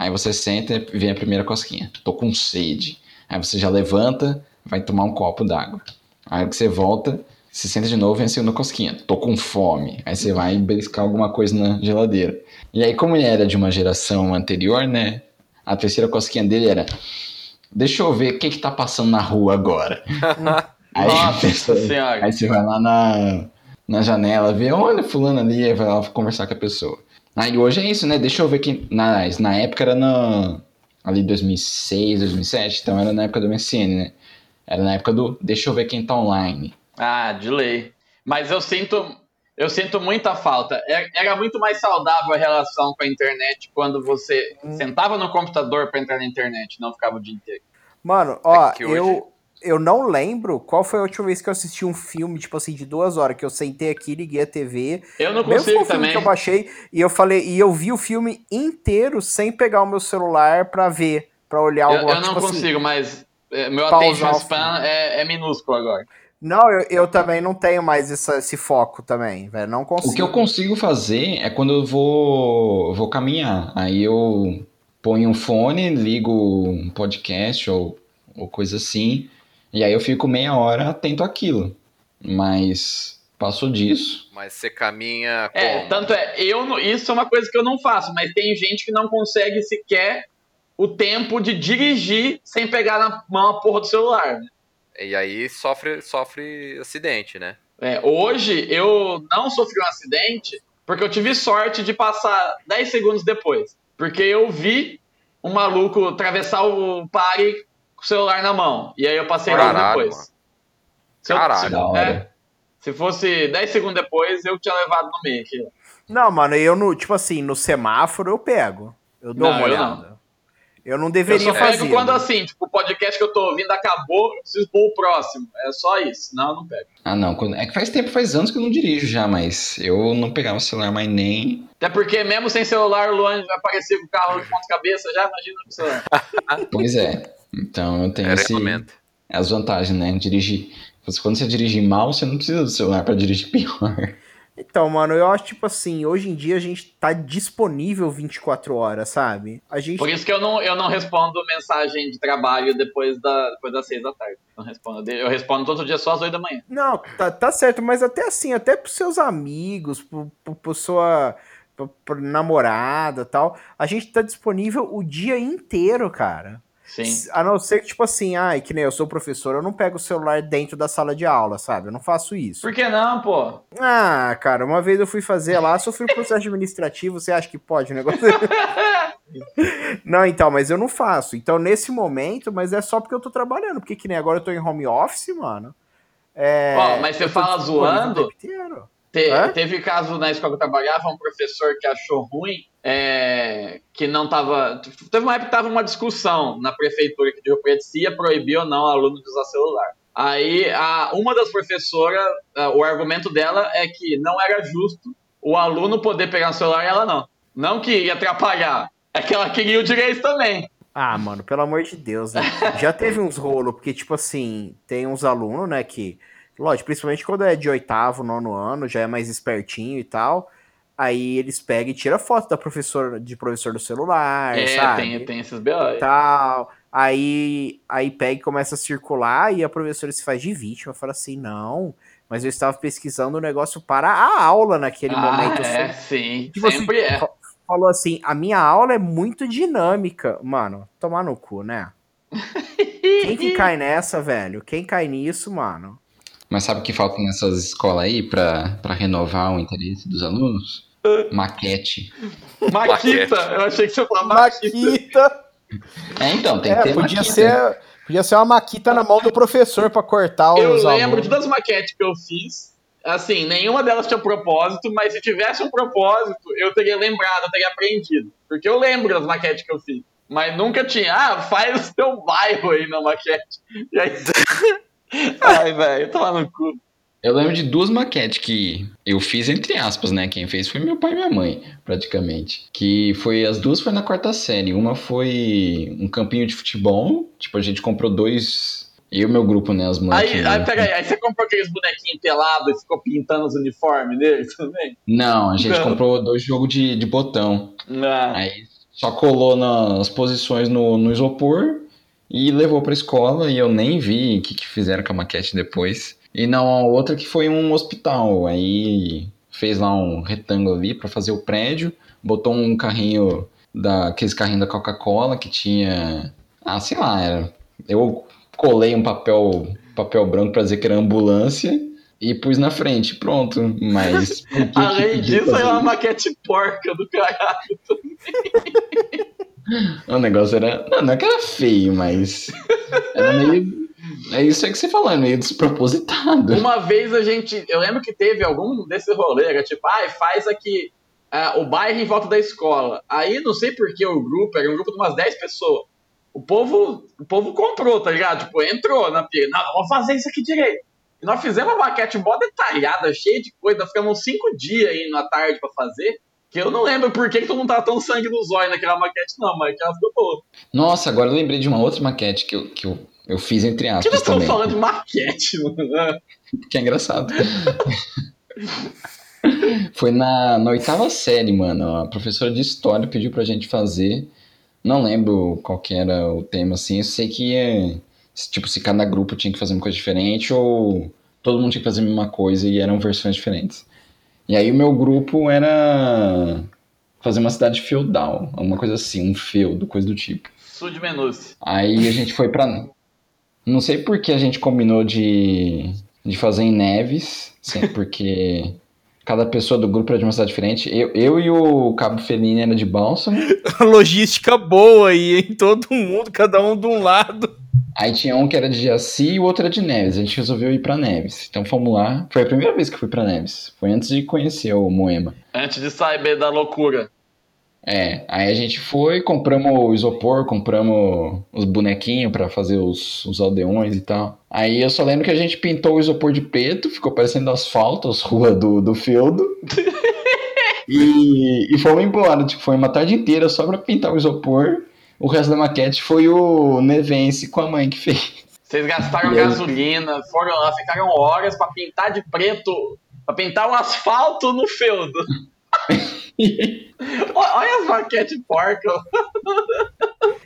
Aí você senta e vem a primeira cosquinha. Tô com sede. Aí você já levanta, vai tomar um copo d'água. Aí que você volta, se senta de novo e vem a segunda cosquinha. Tô com fome. Aí você vai beliscar alguma coisa na geladeira. E aí, como ele era de uma geração anterior, né? A terceira cosquinha dele era. Deixa eu ver o que, que tá passando na rua agora. aí, Nossa você, senhora. Aí você vai lá na, na janela, vê, olha, fulano ali, aí vai lá conversar com a pessoa. Aí hoje é isso, né? Deixa eu ver que. Na, na época era na. Ali 2006, 2007, então era na época do MSN, né? Era na época do. Deixa eu ver quem tá online. Ah, de lei. Mas eu sinto. Eu sinto muita falta. É, era muito mais saudável a relação com a internet quando você hum. sentava no computador para entrar na internet, não ficava o dia inteiro. Mano, ó, é eu, eu não lembro qual foi a última vez que eu assisti um filme, tipo assim, de duas horas, que eu sentei aqui, liguei a TV. Eu não consigo também. que eu baixei e eu falei, e eu vi o filme inteiro sem pegar o meu celular pra ver, pra olhar o Eu, eu não tipo assim, consigo, assim, mas é, meu attention span é, é, minúsculo agora. Não, eu, eu também não tenho mais essa, esse foco também, velho. Não consigo. O que eu consigo fazer é quando eu vou, vou caminhar. Aí eu ponho um fone, ligo um podcast ou, ou coisa assim e aí eu fico meia hora atento àquilo. Mas passou disso. Mas você caminha. É, como? É, tanto é, eu isso é uma coisa que eu não faço, mas tem gente que não consegue sequer o tempo de dirigir sem pegar na mão a porra do celular, né? E aí sofre, sofre acidente, né? É, hoje eu não sofri um acidente porque eu tive sorte de passar 10 segundos depois. Porque eu vi um maluco atravessar o pare com o celular na mão. E aí eu passei Caralho, logo depois. Se Caralho. Eu, se, é, se fosse 10 segundos depois, eu tinha levado no meio aqui. Não, mano, eu no, tipo assim, no semáforo eu pego. Eu dou não, uma olhada. Eu não. eu não deveria eu só fazer. pego quando assim, tipo, o podcast que eu tô ouvindo acabou, eu preciso pôr o próximo. É só isso, não, eu não pego. Ah, não. É que faz tempo, faz anos que eu não dirijo já, mas eu não pegava o celular mais nem. Até porque mesmo sem celular, o Luan vai aparecer com o carro de ponta cabeça, já imagina o celular. pois é. Então eu tenho esse, as vantagens, né? Dirigir. Quando você dirige mal, você não precisa do celular para dirigir pior. Então, mano, eu acho tipo assim, hoje em dia a gente tá disponível 24 horas, sabe? A gente... Por isso que eu não, eu não respondo mensagem de trabalho depois, da, depois das 6 da tarde. Não respondo. Eu respondo todo dia só às 8 da manhã. Não, tá, tá certo, mas até assim, até pros seus amigos, pro, pro, pro sua pro namorada tal, a gente tá disponível o dia inteiro, cara. Sim. A não ser que, tipo assim, ai, que nem eu sou professor, eu não pego o celular dentro da sala de aula, sabe? Eu não faço isso. Por que não, pô? Ah, cara, uma vez eu fui fazer lá, sofri um processo administrativo, você acha que pode o negócio? não, então, mas eu não faço. Então, nesse momento, mas é só porque eu tô trabalhando, porque que nem agora eu tô em home office, mano. É, Ó, mas você fala zoando. Te- teve caso na escola que eu trabalhava, um professor que achou ruim, é, que não tava. Teve uma época que tava uma discussão na prefeitura de Rio Preto se ia proibir ou não aluno de usar celular. Aí a, uma das professoras, o argumento dela é que não era justo o aluno poder pegar o celular e ela não. Não que ia atrapalhar, é que ela queria o direito também. Ah, mano, pelo amor de Deus, né? Já teve uns rolos, porque, tipo assim, tem uns alunos, né, que, lógico, principalmente quando é de oitavo, nono ano, já é mais espertinho e tal. Aí eles pegam e tiram foto da professora, de professor do celular, É, sabe? tem, tem esses B.O. aí. tal. Aí, aí pega e começa a circular e a professora se faz de vítima, fala assim, não, mas eu estava pesquisando o negócio para a aula naquele Ah, momento. é, sim, Tipo sempre é. fa- Falou assim, a minha aula é muito dinâmica. Mano, tomar no cu, né? Quem que cai nessa, velho? Quem cai nisso, mano? Mas sabe o que falta nessas escolas aí pra renovar o interesse dos alunos? Maquete. Maquita, eu achei que você ia falar Maquita. Maquita. É, então, tem que É, ter podia maquete. ser, podia ser uma maquita na mão do professor pra cortar Eu os lembro alunos. de todas as maquetes que eu fiz. Assim, nenhuma delas tinha propósito, mas se tivesse um propósito, eu teria lembrado, eu teria aprendido. Porque eu lembro das maquetes que eu fiz. Mas nunca tinha, ah, faz o seu bairro aí na maquete. E aí. Ai, velho, toma no cu. Eu lembro de duas maquetes que eu fiz entre aspas, né? Quem fez foi meu pai e minha mãe, praticamente. Que foi as duas foi na quarta série. Uma foi um campinho de futebol, tipo a gente comprou dois, eu e meu grupo, né, Aí, moleques. aí, peraí, aí você comprou aqueles bonequinhos pelados e ficou pintando os uniformes deles também? Não, a gente Não. comprou dois jogos de, de botão. Ah, Aí só colou nas posições no, no isopor e levou pra escola e eu nem vi o que, que fizeram com a maquete depois. E não, a outra que foi um hospital. Aí fez lá um retângulo ali pra fazer o prédio, botou um carrinho da aqueles carrinhos da Coca-Cola que tinha, ah, sei lá, era. Eu colei um papel papel branco pra dizer que era ambulância e pus na frente, pronto. Mas Além disso, é fazer uma maquete porca do caralho. O negócio era. Não, não é que era feio, mas. Era meio. É isso aí que você falou, meio despropositado. Uma vez a gente. Eu lembro que teve algum desse rolê, era tipo, ai, faz aqui ah, o bairro em volta da escola. Aí não sei por que o grupo, era um grupo de umas 10 pessoas. O povo, o povo comprou, tá ligado? Tipo, entrou na pia. Não, vamos fazer isso aqui direito. E nós fizemos uma maquete mó detalhada, cheia de coisa. Ficamos 5 dias indo à tarde pra fazer. Que eu não lembro por que, que todo mundo tava tão sangue nos olhos naquela maquete, não, mas que ela ficou boa. Nossa, agora eu lembrei de uma outra maquete que eu, que eu, eu fiz entre Por que nós aspas estamos falando de maquete, mano? Que é engraçado. Foi na, na oitava série, mano. A professora de história pediu pra gente fazer. Não lembro qual que era o tema, assim. Eu sei que ia. Tipo, se cada grupo tinha que fazer uma coisa diferente ou todo mundo tinha que fazer a mesma coisa e eram versões diferentes. E aí o meu grupo era fazer uma cidade feudal, alguma coisa assim, um feudo, coisa do tipo. Sul de Menúcio. Aí a gente foi pra. Não sei por que a gente combinou de, de fazer em Neves, sim, porque cada pessoa do grupo era de uma cidade diferente. Eu, eu e o Cabo Felini era de Bálsamo, Logística boa aí, hein? Todo mundo, cada um de um lado. aí tinha um que era de Jaci e o outro era de Neves. A gente resolveu ir pra Neves. Então fomos lá. Foi a primeira vez que eu fui pra Neves. Foi antes de conhecer o Moema. Antes de saber da loucura. É, aí a gente foi, compramos o isopor, compramos os bonequinhos pra fazer os, os aldeões e tal. Aí eu só lembro que a gente pintou o isopor de preto, ficou parecendo asfalto, as ruas do, do feudo. e, e fomos embora, tipo, foi uma tarde inteira só pra pintar o isopor. O resto da maquete foi o Nevense com a mãe que fez. Vocês gastaram gasolina, foram lá, ficaram horas pra pintar de preto, pra pintar um asfalto no feudo. Olha as maquetes porcas.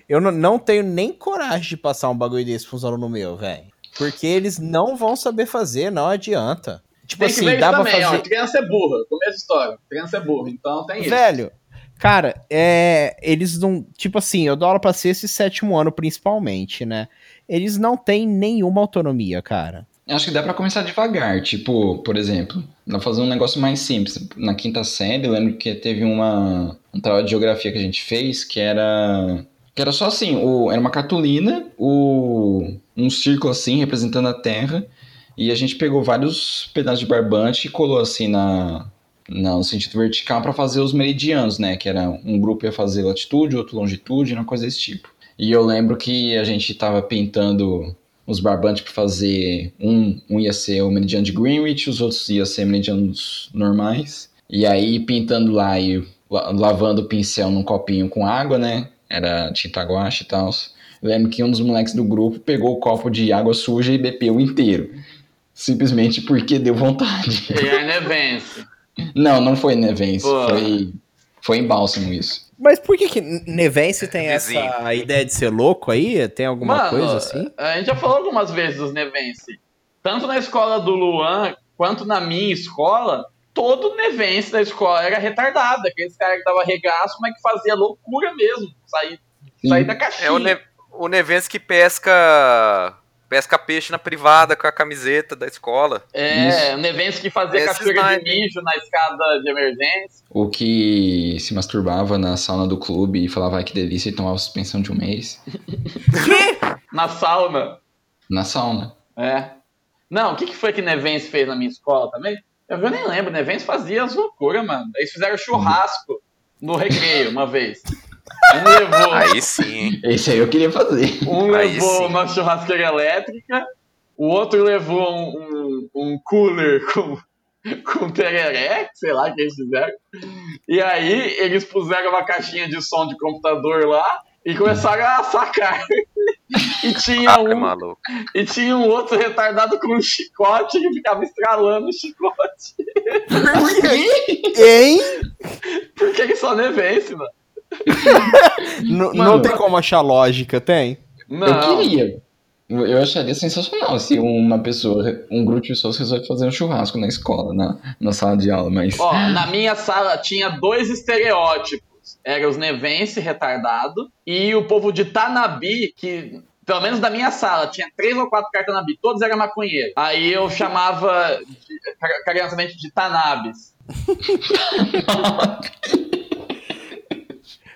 Eu não, não tenho nem coragem de passar um bagulho desse pra uns alunos meu, velho. Porque eles não vão saber fazer, não adianta. Tipo Tem assim, dá isso pra também, fazer. ó. Criança é burra, começo história. Criança é burra, então tem isso. Velho, cara, é, eles não. Tipo assim, eu dou aula pra sexto e sétimo ano, principalmente, né? Eles não têm nenhuma autonomia, cara. Acho que dá pra começar devagar, tipo, por exemplo, dá pra fazer um negócio mais simples. Na quinta série, eu lembro que teve uma um trabalho de geografia que a gente fez que era que era só assim, o, era uma cartolina, o, um círculo assim representando a Terra E a gente pegou vários pedaços de barbante e colou assim na, na- no sentido vertical para fazer os meridianos, né? Que era um grupo ia fazer latitude, outro longitude, uma coisa desse tipo. E eu lembro que a gente tava pintando os barbantes para fazer um, um ia ser o meridiano de Greenwich, os outros ia ser meridianos normais. E aí pintando lá e la- lavando o pincel num copinho com água, né? Era tinta guache e tal. Lembro que um dos moleques do grupo pegou o copo de água suja e bebeu inteiro. Simplesmente porque deu vontade. E a Nevence. Não, não foi Nevense. Pô. Foi, foi em Bálsamo isso. Mas por que que Nevense tem Vizinho. essa ideia de ser louco aí? Tem alguma Mano, coisa assim? a gente já falou algumas vezes dos Nevense. Tanto na escola do Luan, quanto na minha escola, todo Nevense da escola era retardado. Aqueles caras que dava regaço, mas que fazia loucura mesmo. Sair, sair da caixinha. É o, ne o Nevense que pesca pesca peixe na privada com a camiseta da escola. É, o Nevense que fazia Esses captura de mijo na escada de emergência. O que se masturbava na sauna do clube e falava "Ai, que delícia e tomava suspensão de um mês. Na sauna. Na sauna. É. Não, o que, que foi que Nevense fez na minha escola também? Eu eu nem lembro, Nevense fazia as loucuras, mano. Eles fizeram churrasco no recreio uma vez. Um levou, Aí sim, hein? Esse aí eu queria fazer. um aí levou sim. uma churrasqueira elétrica, o outro levou um, um, um cooler com, com tereré, sei lá o que eles fizeram. E aí eles puseram uma caixinha de som de computador lá e começaram a assar carne. E tinha Ah, um maluco. E tinha um outro retardado com um chicote que ficava estralando o chicote. Hein? Porque ele só nevence, mano. N- não Mano. tem como achar lógica, tem? Não. Eu queria. Eu acharia sensacional se uma pessoa, um grupo de pessoas resolve fazer um churrasco na escola, na, na sala de aula, mas. Ó, na minha sala tinha dois estereótipos. Era os nevense retardado e o povo de Tanabi, que pelo menos da minha sala tinha três ou quatro cartas Tanabi, todos eram maconheiros. Aí eu chamava de- carinhosamente de Tanabis.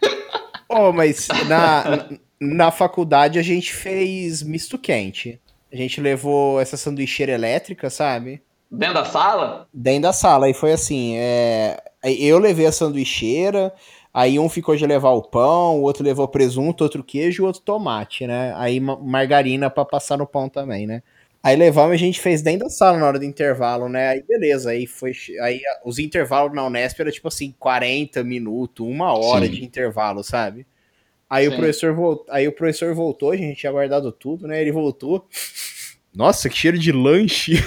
Oh, mas na, na faculdade a gente fez misto quente. A gente levou essa sanduicheira elétrica, sabe? Dentro da sala? Dentro da sala. E foi assim: é, eu levei a sanduicheira, aí um ficou de levar o pão, o outro levou presunto, outro queijo e outro tomate, né? Aí ma- margarina pra passar no pão também, né? Aí levamos e a gente fez dentro da sala na hora do intervalo, né? Aí beleza, aí foi. Aí a- os intervalos na Unesp era tipo assim, 40 minutos, uma hora Sim. de intervalo, sabe? Aí o Sim. professor voltou, aí o professor voltou, a gente tinha guardado tudo, né? Ele voltou. Nossa, que cheiro de lanche.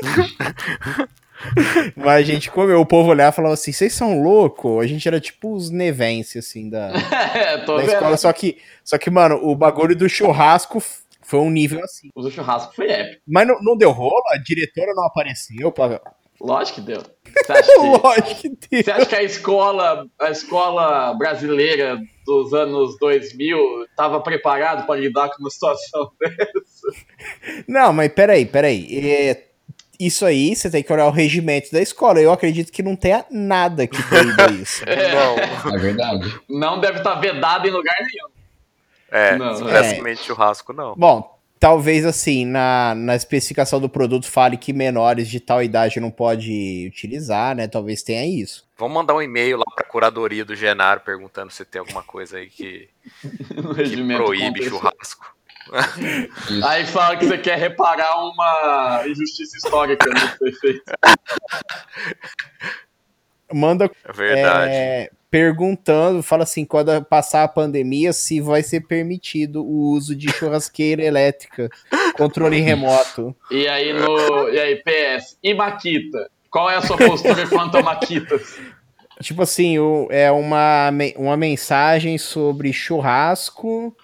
Mas a gente comeu, o povo olhava e falava assim: vocês são loucos? A gente era tipo os nevense, assim, da, É, da escola. Só que, só que, mano, o bagulho do churrasco foi um nível assim. O churrasco foi épico. Mas não, não deu rolo? A diretora não apareceu? Pra... Lógico que deu. Você acha que, Lógico que deu. você acha que a escola, a escola brasileira dos anos 2000 estava preparado para lidar com uma situação dessa? Não, mas peraí, peraí. É, isso aí, você tem que olhar o regimento da escola. Eu acredito que não tenha nada que proíba isso. Não. É verdade. Não deve estar vedado em lugar nenhum. É, Não, expressamente churrasco, não. Bom, talvez assim, na, na especificação do produto fale que menores de tal idade não pode utilizar, né? Talvez tenha isso. Vamos mandar um e-mail lá pra curadoria do Genaro perguntando se tem alguma coisa aí que, que proíbe churrasco. Aí fala que você quer reparar uma injustiça histórica no que foi feito. Manda É verdade. é, perguntando, fala assim, quando passar a pandemia, se vai ser permitido o uso de churrasqueira elétrica, controle remoto. E aí no. E aí, PS, e Maquita? Qual é a sua postura quanto a Maquitas? Tipo assim, o- é uma, uma mensagem sobre churrasco,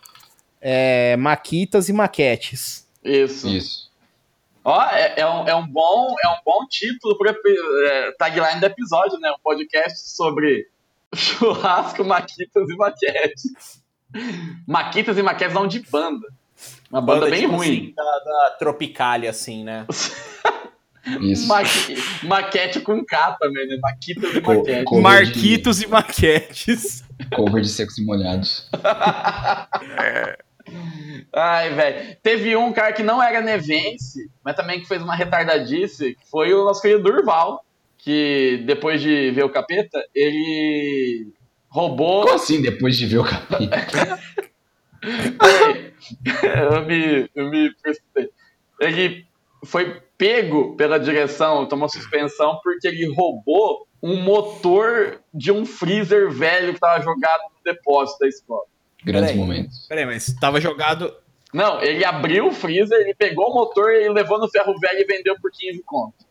é, maquitas e maquetes. Isso. Isso. Ó, é, é um, é, um bom, é um bom título para é, tagline do episódio, né? Um podcast sobre churrasco, maquitas e maquetes. Maquitas e maquetes não de banda. Uma banda, bem tipo ruim. assim, da, da Tropicália, assim, né? Isso. Maqui- maquete com K também, né? Maquitas e maquetes. co- Marquitos e maquetes. Cover de secos e molhados. Ai, velho. Teve um cara que não era nevense, mas também que fez uma retardadice, que foi o nosso querido Durval, que depois de ver o capeta, ele roubou. Como assim, depois de ver o capeta? Peraí, eu me, eu me precipitei. Ele foi pego pela direção, tomou suspensão, porque ele roubou um motor de um freezer velho que tava jogado no depósito da escola. Grandes Peraí. momentos. Peraí, mas tava jogado. Não, ele abriu o freezer, ele pegou o motor e levou no ferro velho e vendeu por 15 conto.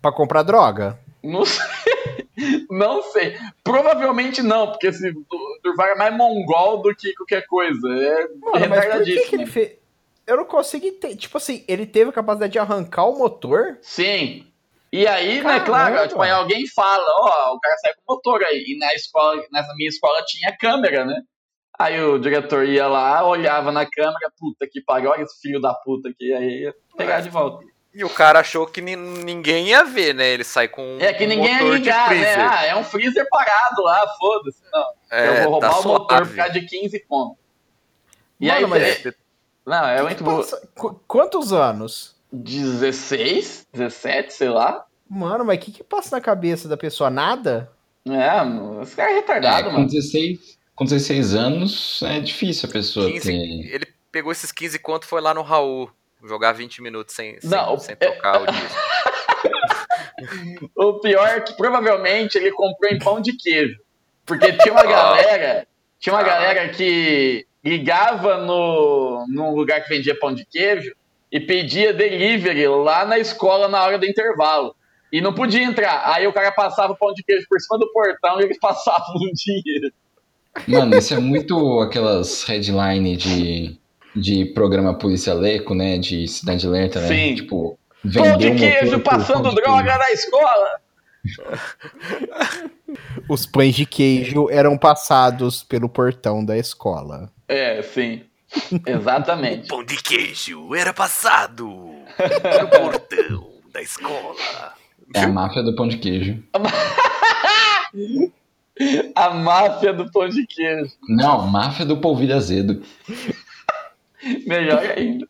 Pra comprar droga. Não sei. Não sei. Provavelmente não, porque esse Du- Durval é mais mongol do que qualquer coisa. É Mano, mas por que, que retardadíssimo. ele fez. Eu não consigo entender. Tipo assim, ele teve a capacidade de arrancar o motor. Sim. E aí, né, Caramba. claro, tipo, aí alguém fala, ó, o cara sai com motor aí. E na escola, nessa minha escola tinha câmera, né? Aí o diretor ia lá, olhava na câmera, puta que pariu, olha esse filho da puta aqui, aí ia pegar de volta. E o cara achou que ni- ninguém ia ver, né? Ele sai com É que um ninguém ia motor de ligar, né? freezer. Ah, é um freezer parado lá, foda-se. Não, É, eu vou roubar tá o motor por suave. causa de 15 conto. E Mano, aí, mas- é- não, é muito bom. Passa- qu- Quantos anos? 16, 17, sei lá. Mano, mas o que que passa na cabeça da pessoa? Nada? É, mano, esse cara é retardado, É, com, mano. 16, com 16 anos é difícil a pessoa 15, ter. ele pegou esses 15 conto e foi lá no Raul jogar 20 minutos sem, sem, Não, sem é- tocar o disco. O pior é que provavelmente ele comprou em pão de queijo. Porque tinha uma Ah. galera, tinha uma Ah. galera que ligava no, num lugar que vendia pão de queijo e pedia delivery lá na escola na hora do intervalo. E não podia entrar. Aí o cara passava o pão de queijo por cima do portão e eles passavam o dinheiro. Mano, isso é muito aquelas headline de, de programa Polícia Leco, né? De Cidade Alerta, né? Sim. Tipo, Pão de um queijo por passando droga queijo. na escola. Os pães de queijo eram passados pelo portão da escola. É, sim. Exatamente. Pão de queijo era passado no portão da escola. É a máfia do pão de queijo. A máfia do pão de queijo. Não, máfia do polvilho azedo. Melhor ainda.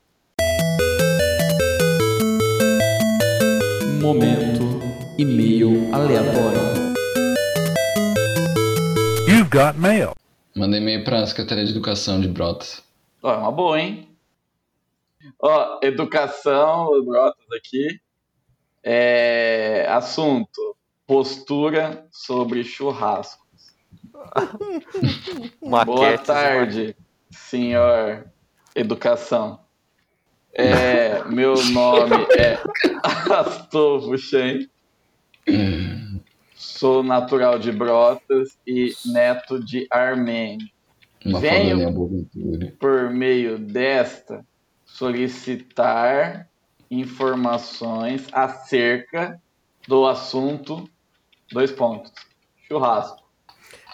Momento e-mail aleatório. You've got mail. Mandei e-mail pra Secretaria de Educação de Brotas. Ó, é uma boa, hein? Ó, educação, Brotas aqui. É, assunto: postura sobre churrasco. Boa tarde, senhor Educação. É, meu nome é Astolfo Shen. Sou natural de Brotas e neto de Armênio. Uma Venho. por meio desta, solicitar informações acerca do assunto. Dois pontos. Churrasco.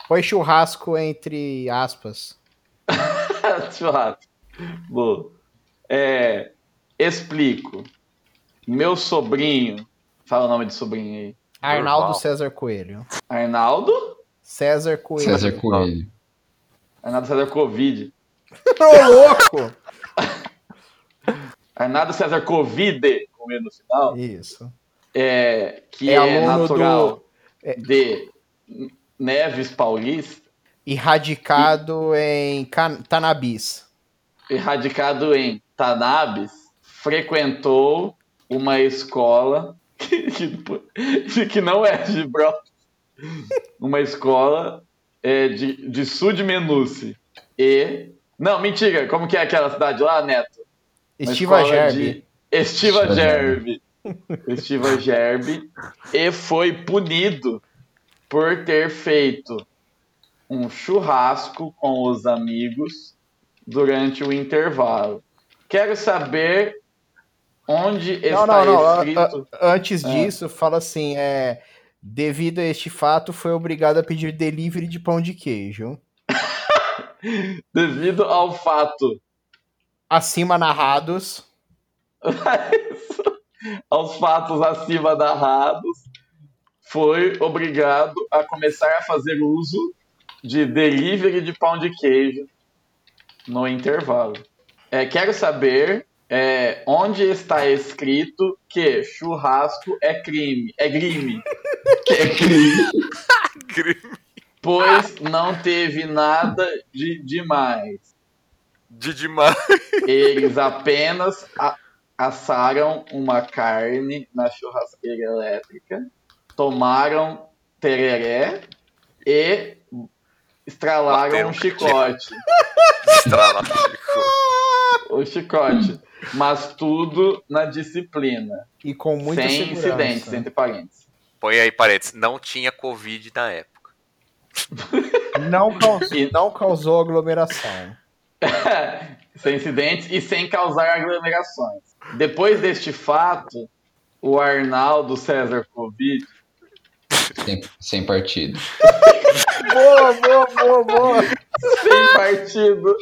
Foi churrasco entre aspas. Churrasco. Boa. É, explico. Meu sobrinho. Fala o nome de sobrinho aí. Arnaldo Durval. César Coelho. Arnaldo? César Coelho. César Coelho. Arnaldo César Covid. Ô, louco! Arnaldo César Covid, com E no final. Isso. é, que É é, aluno natural do- é- de Neves Paulista, E radicado em Can- Tanabis. Erradicado em Tanabes, frequentou uma escola que, que- que não é de Brotas, uma escola é, de, de Sud Menuce. E. Não, mentira, como que é aquela cidade lá, Neto? Uma Estiva Gerbe. de- Estiva Estiva Gerbe. Estiva Gerbe. E foi punido por ter feito um churrasco com os amigos durante o intervalo. Quero saber onde Não, está não, escrito. Antes Ah. disso, fala assim: é. Devido a este fato, foi obrigado a pedir delivery de pão de queijo. Devido ao fato. Acima narrados. aos fatos acima narrados, foi obrigado a começar a fazer uso de delivery de pão de queijo no intervalo. É, quero saber é, onde está escrito que churrasco é crime. É crime. Que é crime. Crime Pois não teve nada de demais. de demais. Eles apenas a- assaram uma carne na churrasqueira elétrica, tomaram tereré e estralaram um chicote. Estrala, Chico. O chicote. Mas tudo na disciplina. E com muita sem segurança. incidentes, entre parênteses. Põe aí parênteses. Não tinha Covid na época. Não, causou, E- não causou aglomeração. sem incidentes e sem causar aglomerações. Depois deste fato, o Arnaldo César Covid Sem, sem partido. Boa, boa, boa, boa. sem partido.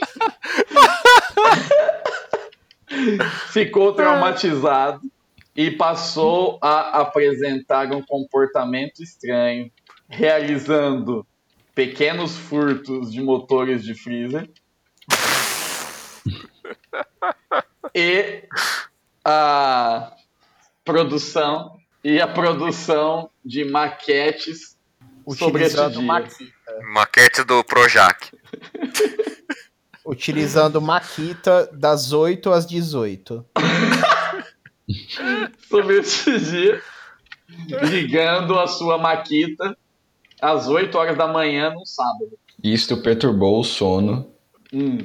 Ficou traumatizado e passou a apresentar um comportamento estranho, realizando pequenos furtos de motores de freezer e a produção e a produção de maquetes sobre esse Utilizando, dia. maqui- Maquete do Projac. utilizando Maquita das 8 às 18. sobre esse dia, ligando a sua maquita às 8 horas da manhã no sábado. Isto perturbou o sono. Hum.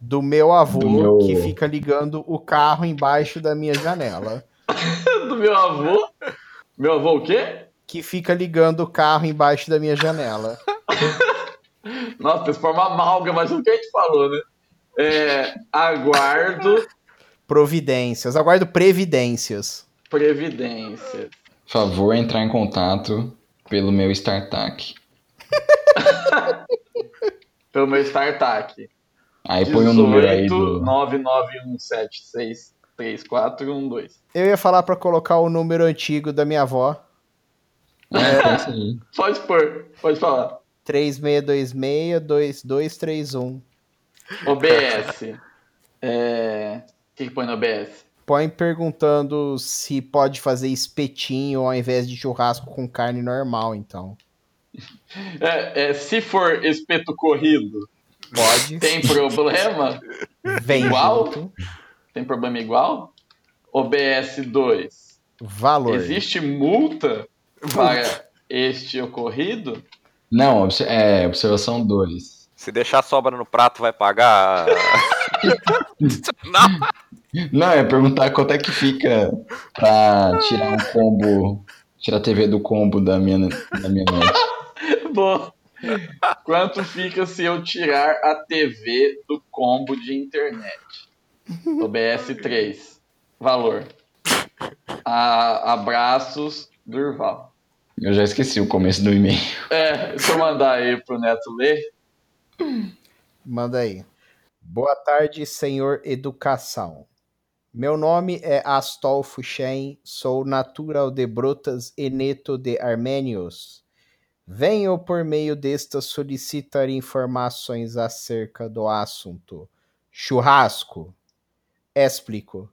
Do meu avô, Do meu- que fica ligando o carro embaixo da minha janela. Do meu avô. Meu avô o quê? Que fica ligando o carro embaixo da minha janela. Nossa, uma amálgama de tudo que a gente falou, né? É, aguardo Providências. Aguardo previdências. previdência. Favor entrar em contato pelo meu StarTAC. Pelo meu startup. Aí põe o número aí 18 do. 991763412. Eu ia falar pra colocar o número antigo da minha avó. É, é. Pode pôr, pode falar. 3626-2231. OBS. É... O que, que põe no OBS? Põe perguntando se pode fazer espetinho ao invés de churrasco com carne normal, então. É, é, se for espeto corrido, Pode. tem problema? Vem igual? junto. Tem problema igual? OBS 2. Valor. Existe multa para este ocorrido? Não, é, observação 2. Se deixar sobra no prato, vai pagar. Não. Não, é perguntar quanto é que fica pra tirar um combo. Tirar a TV do combo da minha, da minha noite. Bom, quanto fica se eu tirar a TV do combo de internet? OBS 3. Valor. A- abraços, Durval. Eu já esqueci o começo do e-mail. É, deixa eu mandar aí pro Neto ler. Manda aí. Boa tarde, senhor Educação. Meu nome é Astolfo Shen, sou natural de Brotas e neto de Armênios. Venho por meio desta solicitar informações acerca do assunto. Churrasco. Explico.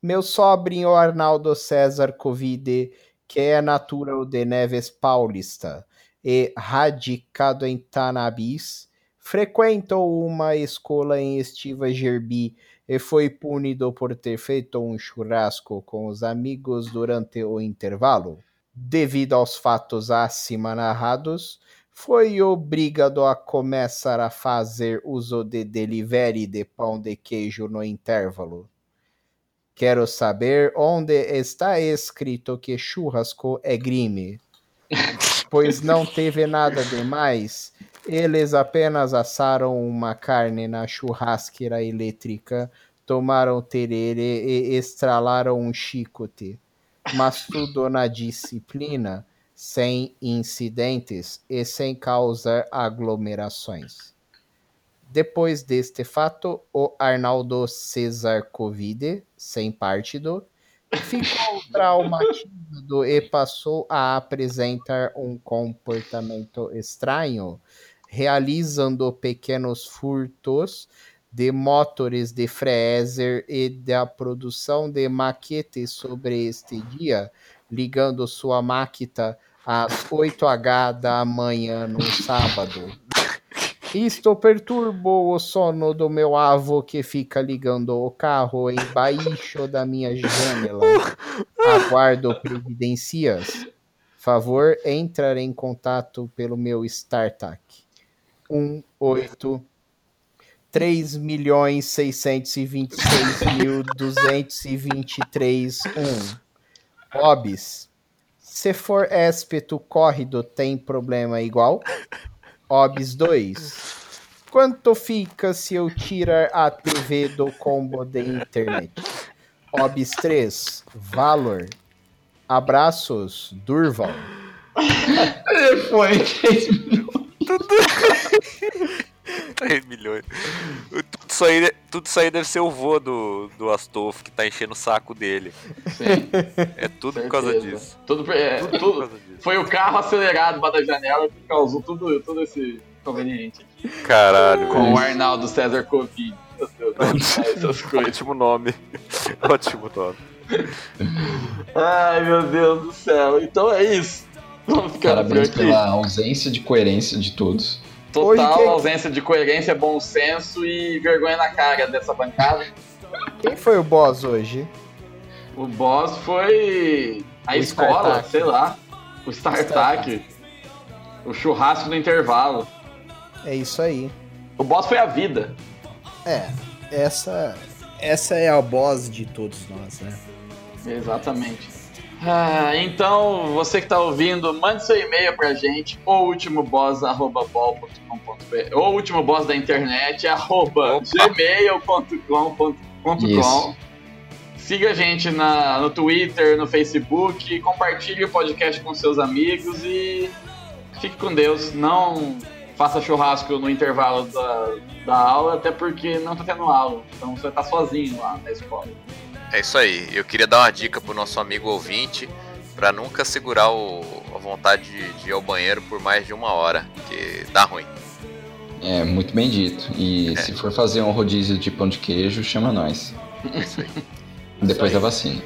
Meu sobrinho Arnaldo César Covide, que é natural de Neves Paulista e radicado em Tanabis, frequentou uma escola em Estiva Gerbi e foi punido por ter feito um churrasco com os amigos durante o intervalo. Devido aos fatos acima narrados, foi obrigado a começar a fazer uso de delivery de pão de queijo no intervalo. Quero saber onde está escrito que churrasco é crime. Pois não teve nada demais. Eles apenas assaram uma carne na churrasqueira elétrica, tomaram tererê e estralaram um chicote. Mas tudo na disciplina, sem incidentes e sem causar aglomerações. Depois deste fato, o Arnaldo Cesar Covide, sem partido, ficou traumatizado e passou a apresentar um comportamento estranho, realizando pequenos furtos de motores de freezer e da produção de maquetes sobre este dia, ligando sua máquina às 8h da manhã no sábado. Isto perturbou o sono do meu avô que fica ligando o carro embaixo da minha janela. Aguardo providencias. Favor entrar em contato pelo meu StarTAC. 18 3 milhões 626 mil 223 1. Obis. Se for éspeto córrido, tem problema igual? Obis 2. Quanto fica se eu tirar a TV do combo de internet? Obis 3. Valor. Abraços, Durval. Foi 3 milhões. 3 milhões. Tudo isso, aí, tudo isso aí deve ser o vô do, do Astolfo que tá enchendo o saco dele. Sim, É tudo por causa certeza. disso. Tudo, é, Tudo por tudo- causa disso. foi o carro acelerado lá da janela que causou tudo, tudo esse inconveniente. Caralho. Com o Arnaldo César Covid. Essas coisas. Ótimo nome. Ótimo nome. Ai, meu Deus do céu. Então é isso. Vamos ficando por Parabéns aqui. pela ausência de coerência de todos. Total que- ausência de coerência, bom senso e vergonha na cara dessa bancada. Quem foi o boss hoje? O boss foi a O escola, StarTAC. sei lá. O StarTAC. O churrasco do intervalo. É isso aí. O boss foi a vida. É, essa essa é a boss de todos nós, né? Exatamente. Ah, então, você que tá ouvindo, mande seu e-mail pra gente, ou ultimoboss.bol.com.br, ou último boss da internet, arroba gmail.com.com. Siga a gente na, no Twitter, no Facebook, compartilhe o podcast com seus amigos e fique com Deus. Não faça churrasco no intervalo da, da aula, até porque não tá tendo aula. Então você tá sozinho lá na escola. É isso aí. Eu queria dar uma dica pro nosso amigo ouvinte pra nunca segurar o- a vontade de, de ir ao banheiro por mais de uma hora, que dá ruim. É, muito bem dito. E se for fazer um rodízio de pão de queijo, chama nós. É isso aí. Depois aí. da vacina.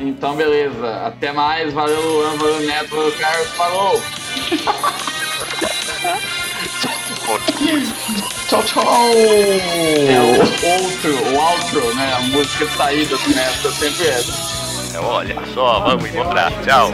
Então, beleza. Até mais. Valeu, Luan. Valeu, Neto. Valeu, Carlos. Falou. Tchau, tchau! É o outro, o outro, né? A música de saída do Neto é sempre. É, olha só, vamos encontrar. Tchau.